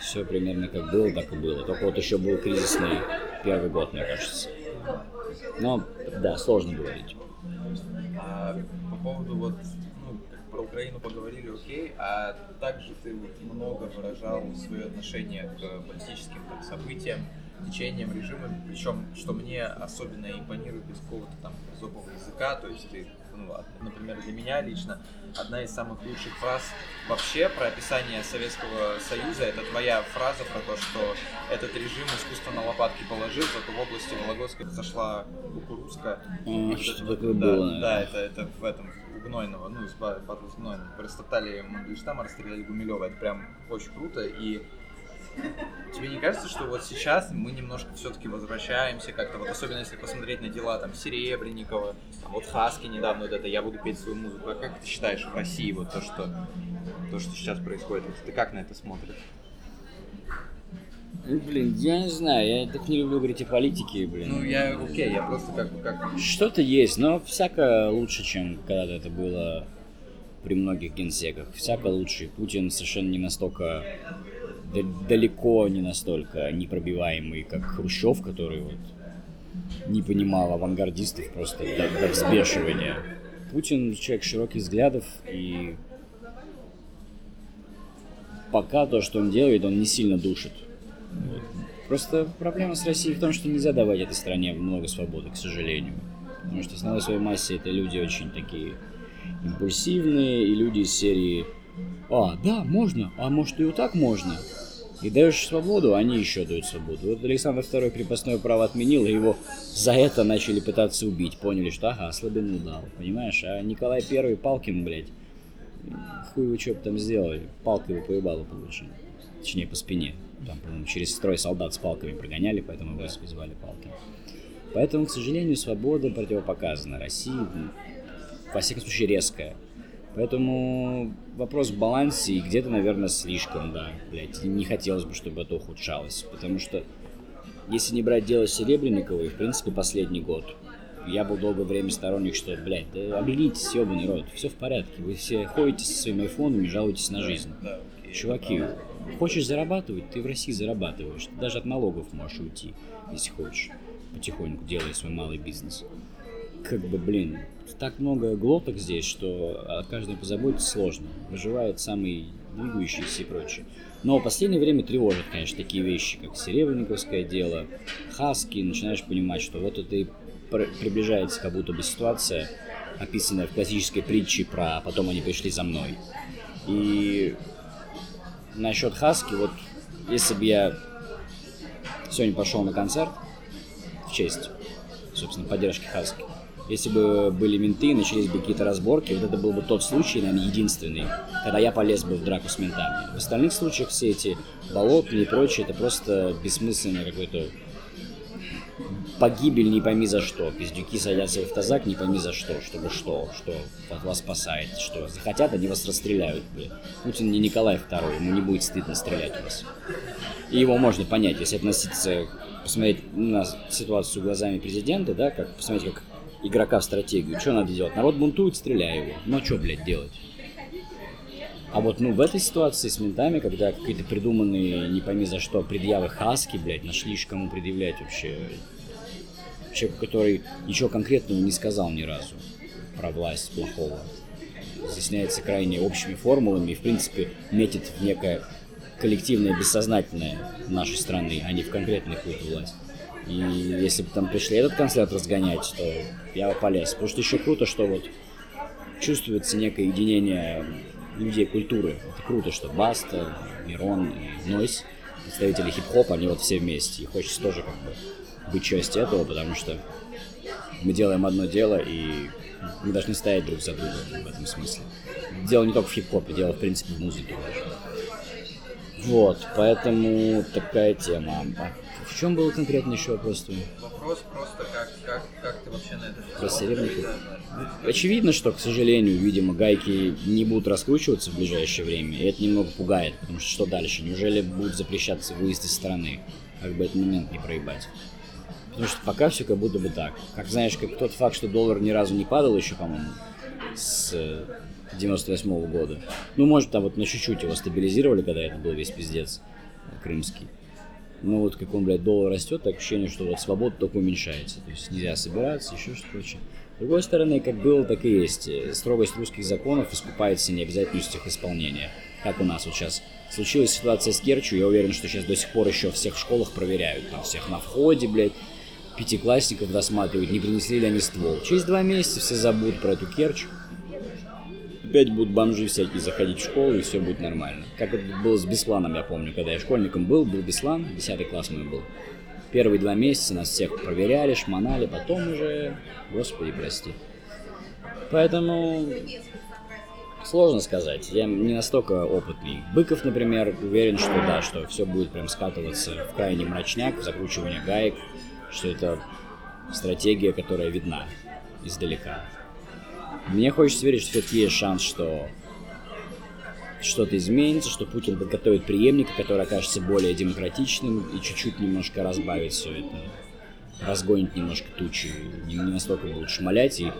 B: Все примерно как было, так и было. Только вот еще был кризисный первый год, мне кажется. Но, да, сложно говорить.
A: А по поводу вот, ну, про Украину поговорили, окей, а также ты вот много выражал свое отношение к политическим там, событиям, течением, режимом, причем, что мне особенно импонирует без какого-то там зубого языка, то есть ты, например, для меня лично одна из самых лучших фраз вообще про описание Советского Союза, это твоя фраза про то, что этот режим искусство на лопатки положил, зато в области Вологодской зашла кукурузка.
B: Mm, что такое
A: да,
B: было,
A: да, это, это в этом у Гнойного, ну, из батл с Гнойным. Растоптали Мандельштама, расстреляли Гумилева. Это прям очень круто. И Тебе не кажется, что вот сейчас мы немножко все-таки возвращаемся как-то, вот особенно если посмотреть на дела там Серебренникова, там, вот Хаски недавно вот это «Я буду петь свою музыку», а как ты считаешь в России вот то, что, то, что сейчас происходит, вот ты как на это смотришь?
B: Блин, я не знаю, я так не люблю говорить о политике, блин.
A: Ну, я, окей, я просто как бы как...
B: Что-то есть, но всяко лучше, чем когда-то это было при многих генсеках. Всяко лучше. Путин совершенно не настолько далеко не настолько непробиваемый, как Хрущев, который вот не понимал авангардистов просто до, до взбешивания. Путин человек широких взглядов, и пока то, что он делает, он не сильно душит. Вот. Просто проблема с Россией в том, что нельзя давать этой стране много свободы, к сожалению. Потому что основной своей массе это люди очень такие импульсивные, и люди из серии «А, да, можно, а может и вот так можно?» И даешь свободу, они еще дают свободу. Вот Александр II крепостное право отменил, и его за это начали пытаться убить. Поняли, что ага, слабину дал, понимаешь? А Николай I Палкин, блядь, хуй вы что там сделали? Палкой его поебало получили. Точнее, по спине. Там, по-моему, через строй солдат с палками прогоняли, поэтому его звали Палкин. Поэтому, к сожалению, свобода противопоказана России, во всяком случае, резкая. Поэтому вопрос в балансе и где-то, наверное, слишком, да, блядь. Не хотелось бы, чтобы это ухудшалось. Потому что, если не брать дело Серебренниковой, в принципе, последний год, я был долгое время сторонник, что, блядь, да оглянитесь, ебаный рот, все в порядке. Вы все ходите со своими айфонами, жалуетесь на жизнь. Чуваки, хочешь зарабатывать, ты в России зарабатываешь. Ты даже от налогов можешь уйти, если хочешь. Потихоньку делая свой малый бизнес. Как бы, блин, так много глоток здесь, что о каждом позаботиться сложно. Выживает самый двигающийся и прочее. Но в последнее время тревожат, конечно, такие вещи, как Серебренниковское дело, Хаски. Начинаешь понимать, что вот это и приближается как будто бы ситуация, описанная в классической притче про «потом они пришли за мной». И насчет Хаски, вот если бы я сегодня пошел на концерт в честь, собственно, поддержки Хаски, если бы были менты и начались бы какие-то разборки, вот это был бы тот случай, наверное, единственный, когда я полез бы в драку с ментами. В остальных случаях все эти болотные и прочее, это просто бессмысленный какой-то погибель не пойми за что. Пиздюки садятся в автозак не пойми за что. Чтобы что? Что вас спасает? Что захотят, они вас расстреляют. Блин. Путин не Николай II, ему не будет стыдно стрелять в вас. И его можно понять, если относиться, посмотреть на ситуацию глазами президента, да, как посмотреть, как игрока в стратегию. Что надо делать? Народ бунтует, стреляй его. Ну а что, блядь, делать? А вот, ну, в этой ситуации с ментами, когда какие-то придуманные, не пойми за что, предъявы хаски, блядь, нашли кому предъявлять вообще. Человек, который ничего конкретного не сказал ни разу про власть плохого. изъясняется крайне общими формулами и, в принципе, метит в некое коллективное, бессознательное нашей страны, а не в конкретную какую-то власть. И если бы там пришли этот концерт разгонять, то я бы полез. Потому что еще круто, что вот чувствуется некое единение людей культуры. Это круто, что Баста, Мирон и Нойс, представители хип-хопа, они вот все вместе. И хочется тоже как бы быть частью этого, потому что мы делаем одно дело, и мы должны стоять друг за другом в этом смысле. Дело не только в хип-хопе, дело, в принципе, в музыке даже. Вот, поэтому такая тема. В чем был конкретно еще вопрос твой?
A: Вопрос просто, как, как, как ты вообще на это
B: Про серебряников? Очевидно, что, к сожалению, видимо, гайки не будут раскручиваться в ближайшее время, и это немного пугает, потому что что дальше? Неужели будет запрещаться выезд из страны? Как бы этот момент не проебать. Потому что пока все как будто бы так. Как знаешь, как тот факт, что доллар ни разу не падал еще, по-моему, с 98 -го года. Ну, может, там вот на чуть-чуть его стабилизировали, когда это был весь пиздец крымский. Ну вот как он, блядь, доллар растет, так ощущение, что вот свобода только уменьшается. То есть нельзя собираться, еще что-то прочее. С другой стороны, как было, так и есть. Строгость русских законов искупается необязательностью их исполнения. Как у нас вот сейчас случилась ситуация с Керчью, я уверен, что сейчас до сих пор еще всех в школах проверяют. Там всех на входе, блядь, пятиклассников досматривают, не принесли ли они ствол. Через два месяца все забудут про эту Керчь. Опять будут бомжи всякие заходить в школу, и все будет нормально. Как это было с Бесланом, я помню, когда я школьником был, был Беслан, 10 класс мой был. Первые два месяца нас всех проверяли, шмонали, потом уже, господи, прости. Поэтому сложно сказать. Я не настолько опытный. Быков, например, уверен, что да, что все будет прям скатываться в крайний мрачняк, в закручивание гаек, что это стратегия, которая видна издалека. Мне хочется верить, что все-таки есть шанс, что что-то изменится, что Путин подготовит преемника, который окажется более демократичным и чуть-чуть немножко разбавит все это, разгонит немножко тучи, не, настолько будут шмалять, и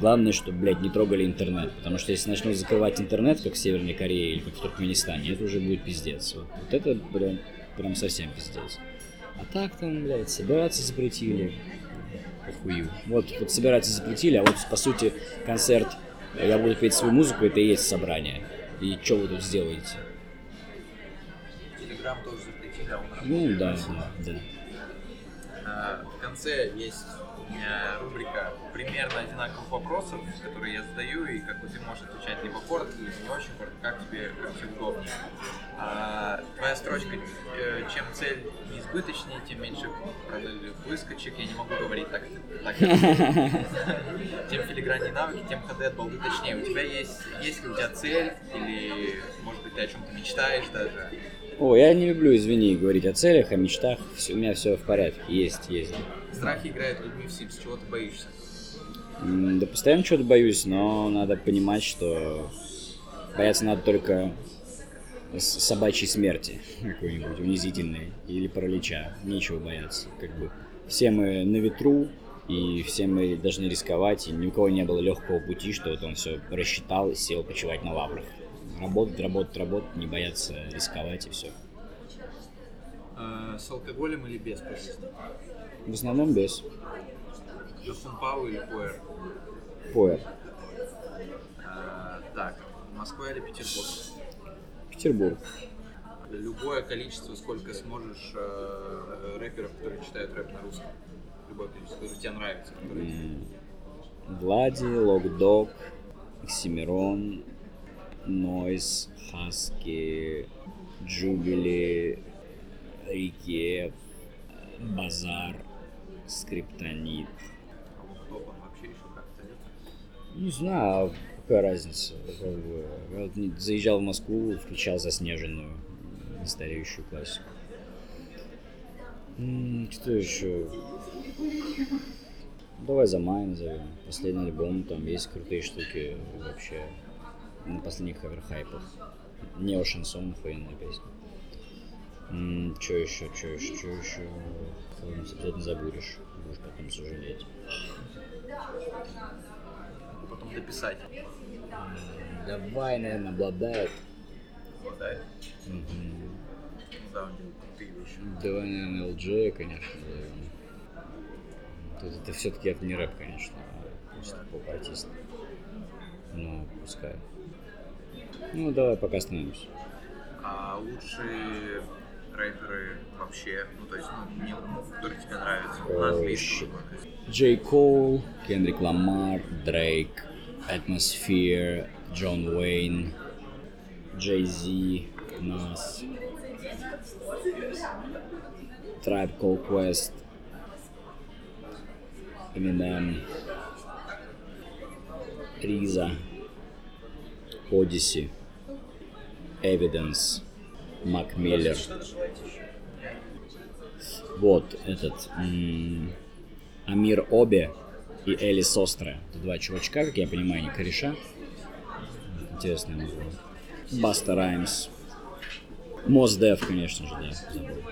B: главное, чтобы, блядь, не трогали интернет, потому что если начнут закрывать интернет, как в Северной Корее или как в Туркменистане, это уже будет пиздец. Вот, вот это прям, прям совсем пиздец. А так там, блядь, собираться запретили, похую. Вот, вот собираться запретили, а вот, по сути, концерт «Я буду петь свою музыку» — это и есть собрание. И что вы тут сделаете?
A: Телеграм тоже запретили, а он
B: Ну, да, да, да.
A: А, В конце есть меня рубрика примерно одинаковых вопросов, которые я задаю, и как бы ты можешь отвечать либо коротко, либо не очень коротко, как тебе, как тебе удобнее. А, твоя строчка, э, чем цель неизбыточнее, тем меньше продали выскочек, я не могу говорить так. так <laughs> тем филиграннее навыки, тем ходы от балды точнее. У тебя есть, есть ли у тебя цель, или, может быть, ты о чем-то мечтаешь даже?
B: О, я не люблю, извини, говорить о целях, о мечтах. У меня все в порядке. Есть, есть.
A: Страхи играют людьми в Sims, чего ты боишься?
B: Да постоянно чего-то боюсь, но надо понимать, что бояться надо только собачьей смерти <laughs> какой-нибудь унизительной или паралича. Нечего бояться. Как бы все мы на ветру, и все мы должны рисковать, и ни у кого не было легкого пути, что вот он все рассчитал и сел почивать на лаврах. Работать, работать, работать, не бояться рисковать и все.
A: Э, С алкоголем или без, пожалуйста?
B: В основном без.
A: Джофунпау или Пуэр?
B: Поэр.
A: Э, Так, Москва или Петербург?
B: Петербург.
A: Любое количество, сколько сможешь э, рэперов, которые читают рэп на русском. Любое количество, которые тебе нравится. которые-
B: Влади, Локдог, Оксимирон, Нойс, Хаски, Джубили, Рикев, Базар, Скриптонит. Не знаю, какая разница. Заезжал в Москву, включал заснеженную, нестареющую классику. Что еще? Давай за май назовем. Последний альбом, там есть крутые штуки вообще на последних кавер-хайпах. Нео шансон, охуенная песня. Что еще, что еще, что еще? Кого-нибудь обязательно забудешь, будешь потом сожалеть.
A: Потом дописать.
B: Давай, наверное, обладает. Мгм.
A: Ну да, он делает крутые вещи.
B: Давай, наверное, LJ, конечно, назовем. Тут это все-таки это не рэп, конечно, а просто поп-артист. Ну, пускай. Ну, давай пока остановимся.
A: А лучшие рэперы вообще, ну то есть, ну, не, которые тебе нравятся, на английском.
B: Джей Кол, Кендрик Ламар, Дрейк, Atmosphere, Джон Уэйн, Джей Зи, Нас, Tribe Called Quest, Eminem, Риза, Odyssey, Evidence, Мак Миллер. Вот этот Амир Обе и Элли Состра. Это два чувачка, как я понимаю, не кореша. Интересное название. Баста Раймс. Мос Дев, конечно же, да. забыл.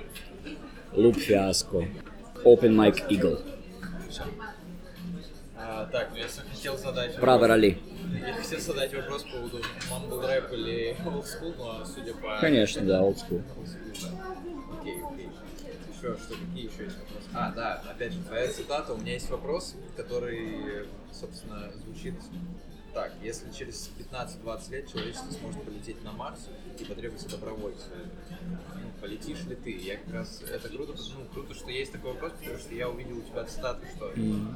B: Луп Фиаско. Open Mike Eagle.
A: А, так, ну я хотел задать...
B: Брадер Али.
A: Я хотел задать вопрос по поводу мамбл рэп или old school, но судя по...
B: Конечно, да,
A: да. Окей, окей. Еще, что, какие еще есть вопросы? А, да, опять же, твоя цитата, у меня есть вопрос, который, собственно, звучит так. Если через 15-20 лет человечество сможет полететь на Марс и потребуется добровольцы, ну, полетишь ли ты? Я как раз, это круто, ну, круто, что есть такой вопрос, потому что я увидел у тебя цитату, что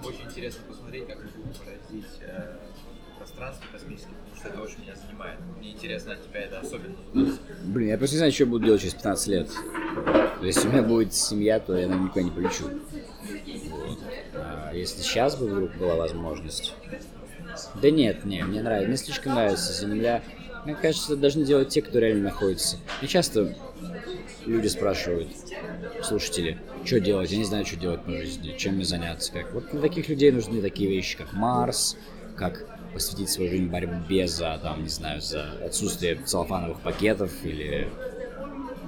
A: очень интересно посмотреть, как мы будем поразить пространство космическое, потому что это очень меня занимает. Мне интересно от тебя это особенно.
B: Блин, я просто не знаю, что я буду делать через 15 лет. То есть, если у меня будет семья, то я наверное, никуда не полечу. Вот. А если сейчас бы вдруг была возможность... Да нет, не, мне нравится, мне слишком нравится Земля. Мне кажется, должны делать те, кто реально находится. Мне часто люди спрашивают, слушатели, что делать, я не знаю, что делать по жизни, чем мне заняться. Как. Вот для таких людей нужны такие вещи, как Марс, как посвятить свою жизнь борьбе за, там, не знаю, за отсутствие целлофановых пакетов или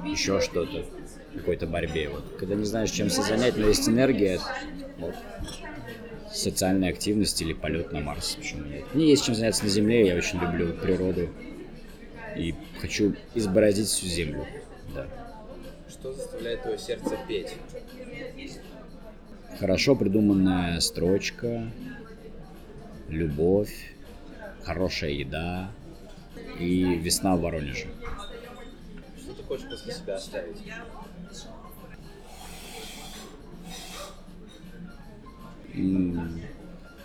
B: еще что-то, какой-то борьбе. Вот. Когда не знаешь, чем себя занять, но есть энергия, вот, социальная активность или полет на Марс, почему нет. Мне есть чем заняться на Земле, я очень люблю природу и хочу избороздить всю Землю, да.
A: Что заставляет твое сердце петь?
B: Хорошо придуманная строчка, любовь, хорошая еда и весна в Воронеже.
A: Что ты хочешь после себя оставить?
B: М,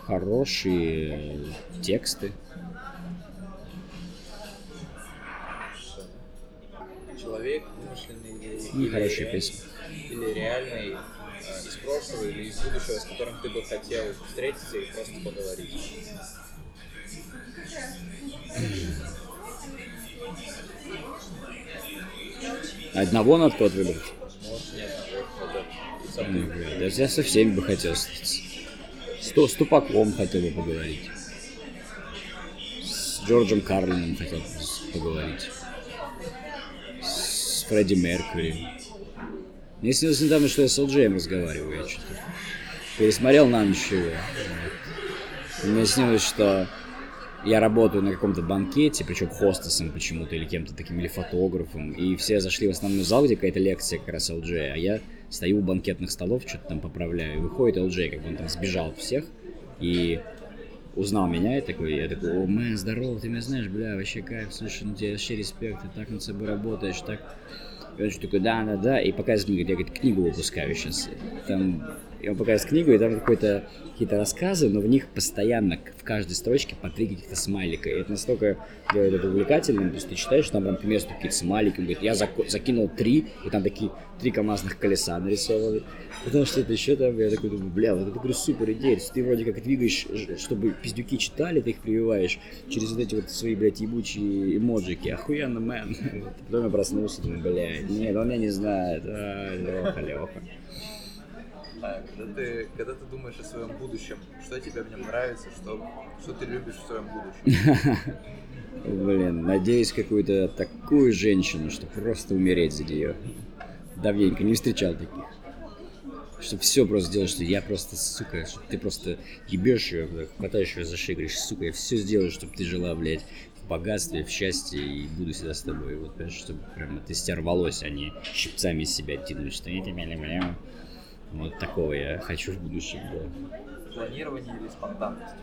B: Хорошие тексты.
A: Человек вымышленный или,
B: Ну,
A: или
B: хорошие
A: реаль-
B: песни.
A: или реальный э, из прошлого или из будущего, с которым ты бы хотел встретиться и просто поговорить?
B: Одного надо тот выбрать.
A: Может,
B: Да я со всеми бы хотел. С, Ту- с Тупаком хотел бы поговорить. С Джорджем Карлином хотел бы с- поговорить. С Фредди Меркьюри. Мне снилось недавно, что я с LJ разговариваю. Я что-то пересмотрел на ночь его. Мне снилось, что я работаю на каком-то банкете, причем хостесом почему-то, или кем-то таким, или фотографом, и все зашли в основной зал, где какая-то лекция как раз LJ, а я стою у банкетных столов, что-то там поправляю, и выходит LJ, как бы он там сбежал от всех, и узнал меня, и такой, я такой, о, мэн, здорово, ты меня знаешь, бля, вообще кайф, слушай, ну тебе вообще респект, ты так над собой работаешь, так... И он такой, да, да, да, и показывает мне, я говорит, книгу выпускаю сейчас. Там, и он показывает книгу, и там какой-то какие-то рассказы, но в них постоянно в каждой строчке по три каких-то смайлика. И это настолько делает это увлекательным, то есть ты читаешь, там прям по месту какие-то смайлики, он говорит, я закинул три, и там такие три камазных колеса нарисованы. Потому что это еще там, я такой думаю, бля, вот это говорю, супер идея. Ты вроде как двигаешь, чтобы пиздюки читали, ты их прививаешь через вот эти вот свои, блядь, ебучие эмоджики. Охуенно, мэн. <laughs> Потом я проснулся, думаю, блядь, нет, он меня не знает. А, Леха, Леха.
A: А, когда ты, когда ты думаешь о своем будущем, что тебе в нем нравится, что, что ты любишь в своем будущем? <laughs>
B: Блин, надеюсь, какую-то такую женщину, что просто умереть за нее. Давненько не встречал таких. Чтобы все просто сделать, что я просто, сука, что ты просто ебешь ее, хватаешь ее за шею, говоришь, сука, я все сделаю, чтобы ты жила, блядь, в богатстве, в счастье и буду всегда с тобой. Вот, понимаешь, чтобы прям это из тебя рвалось, а не щипцами из себя тянуть, что я тебя люблю. Вот такого я хочу в будущем, да.
A: Планирование или спонтанность?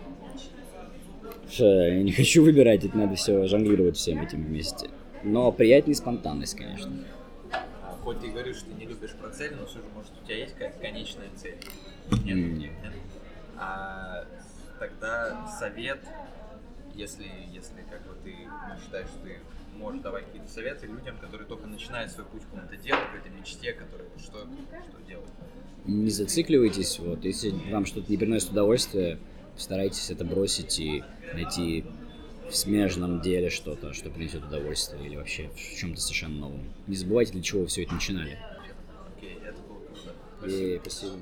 B: Я не хочу выбирать, это надо все жонглировать всем этим вместе. Но приятнее спонтанность, конечно.
A: Хоть ты говоришь, что ты не любишь про цель, но все же, может, у тебя есть какая-то конечная цель?
B: Нет. Нет.
A: А тогда совет, если, если как бы ты считаешь, что ты можешь давать какие-то советы людям, которые только начинают свой путь к какому-то делу, к этой мечте, которые что, что делать?
B: Не зацикливайтесь, вот, если вам что-то не приносит удовольствия, постарайтесь это бросить и найти в смежном деле что-то, что принесет удовольствие или вообще в чем-то совершенно новом. Не забывайте, для чего вы все это начинали.
A: Окей, это было круто.
B: Спасибо. И.
A: Спасибо.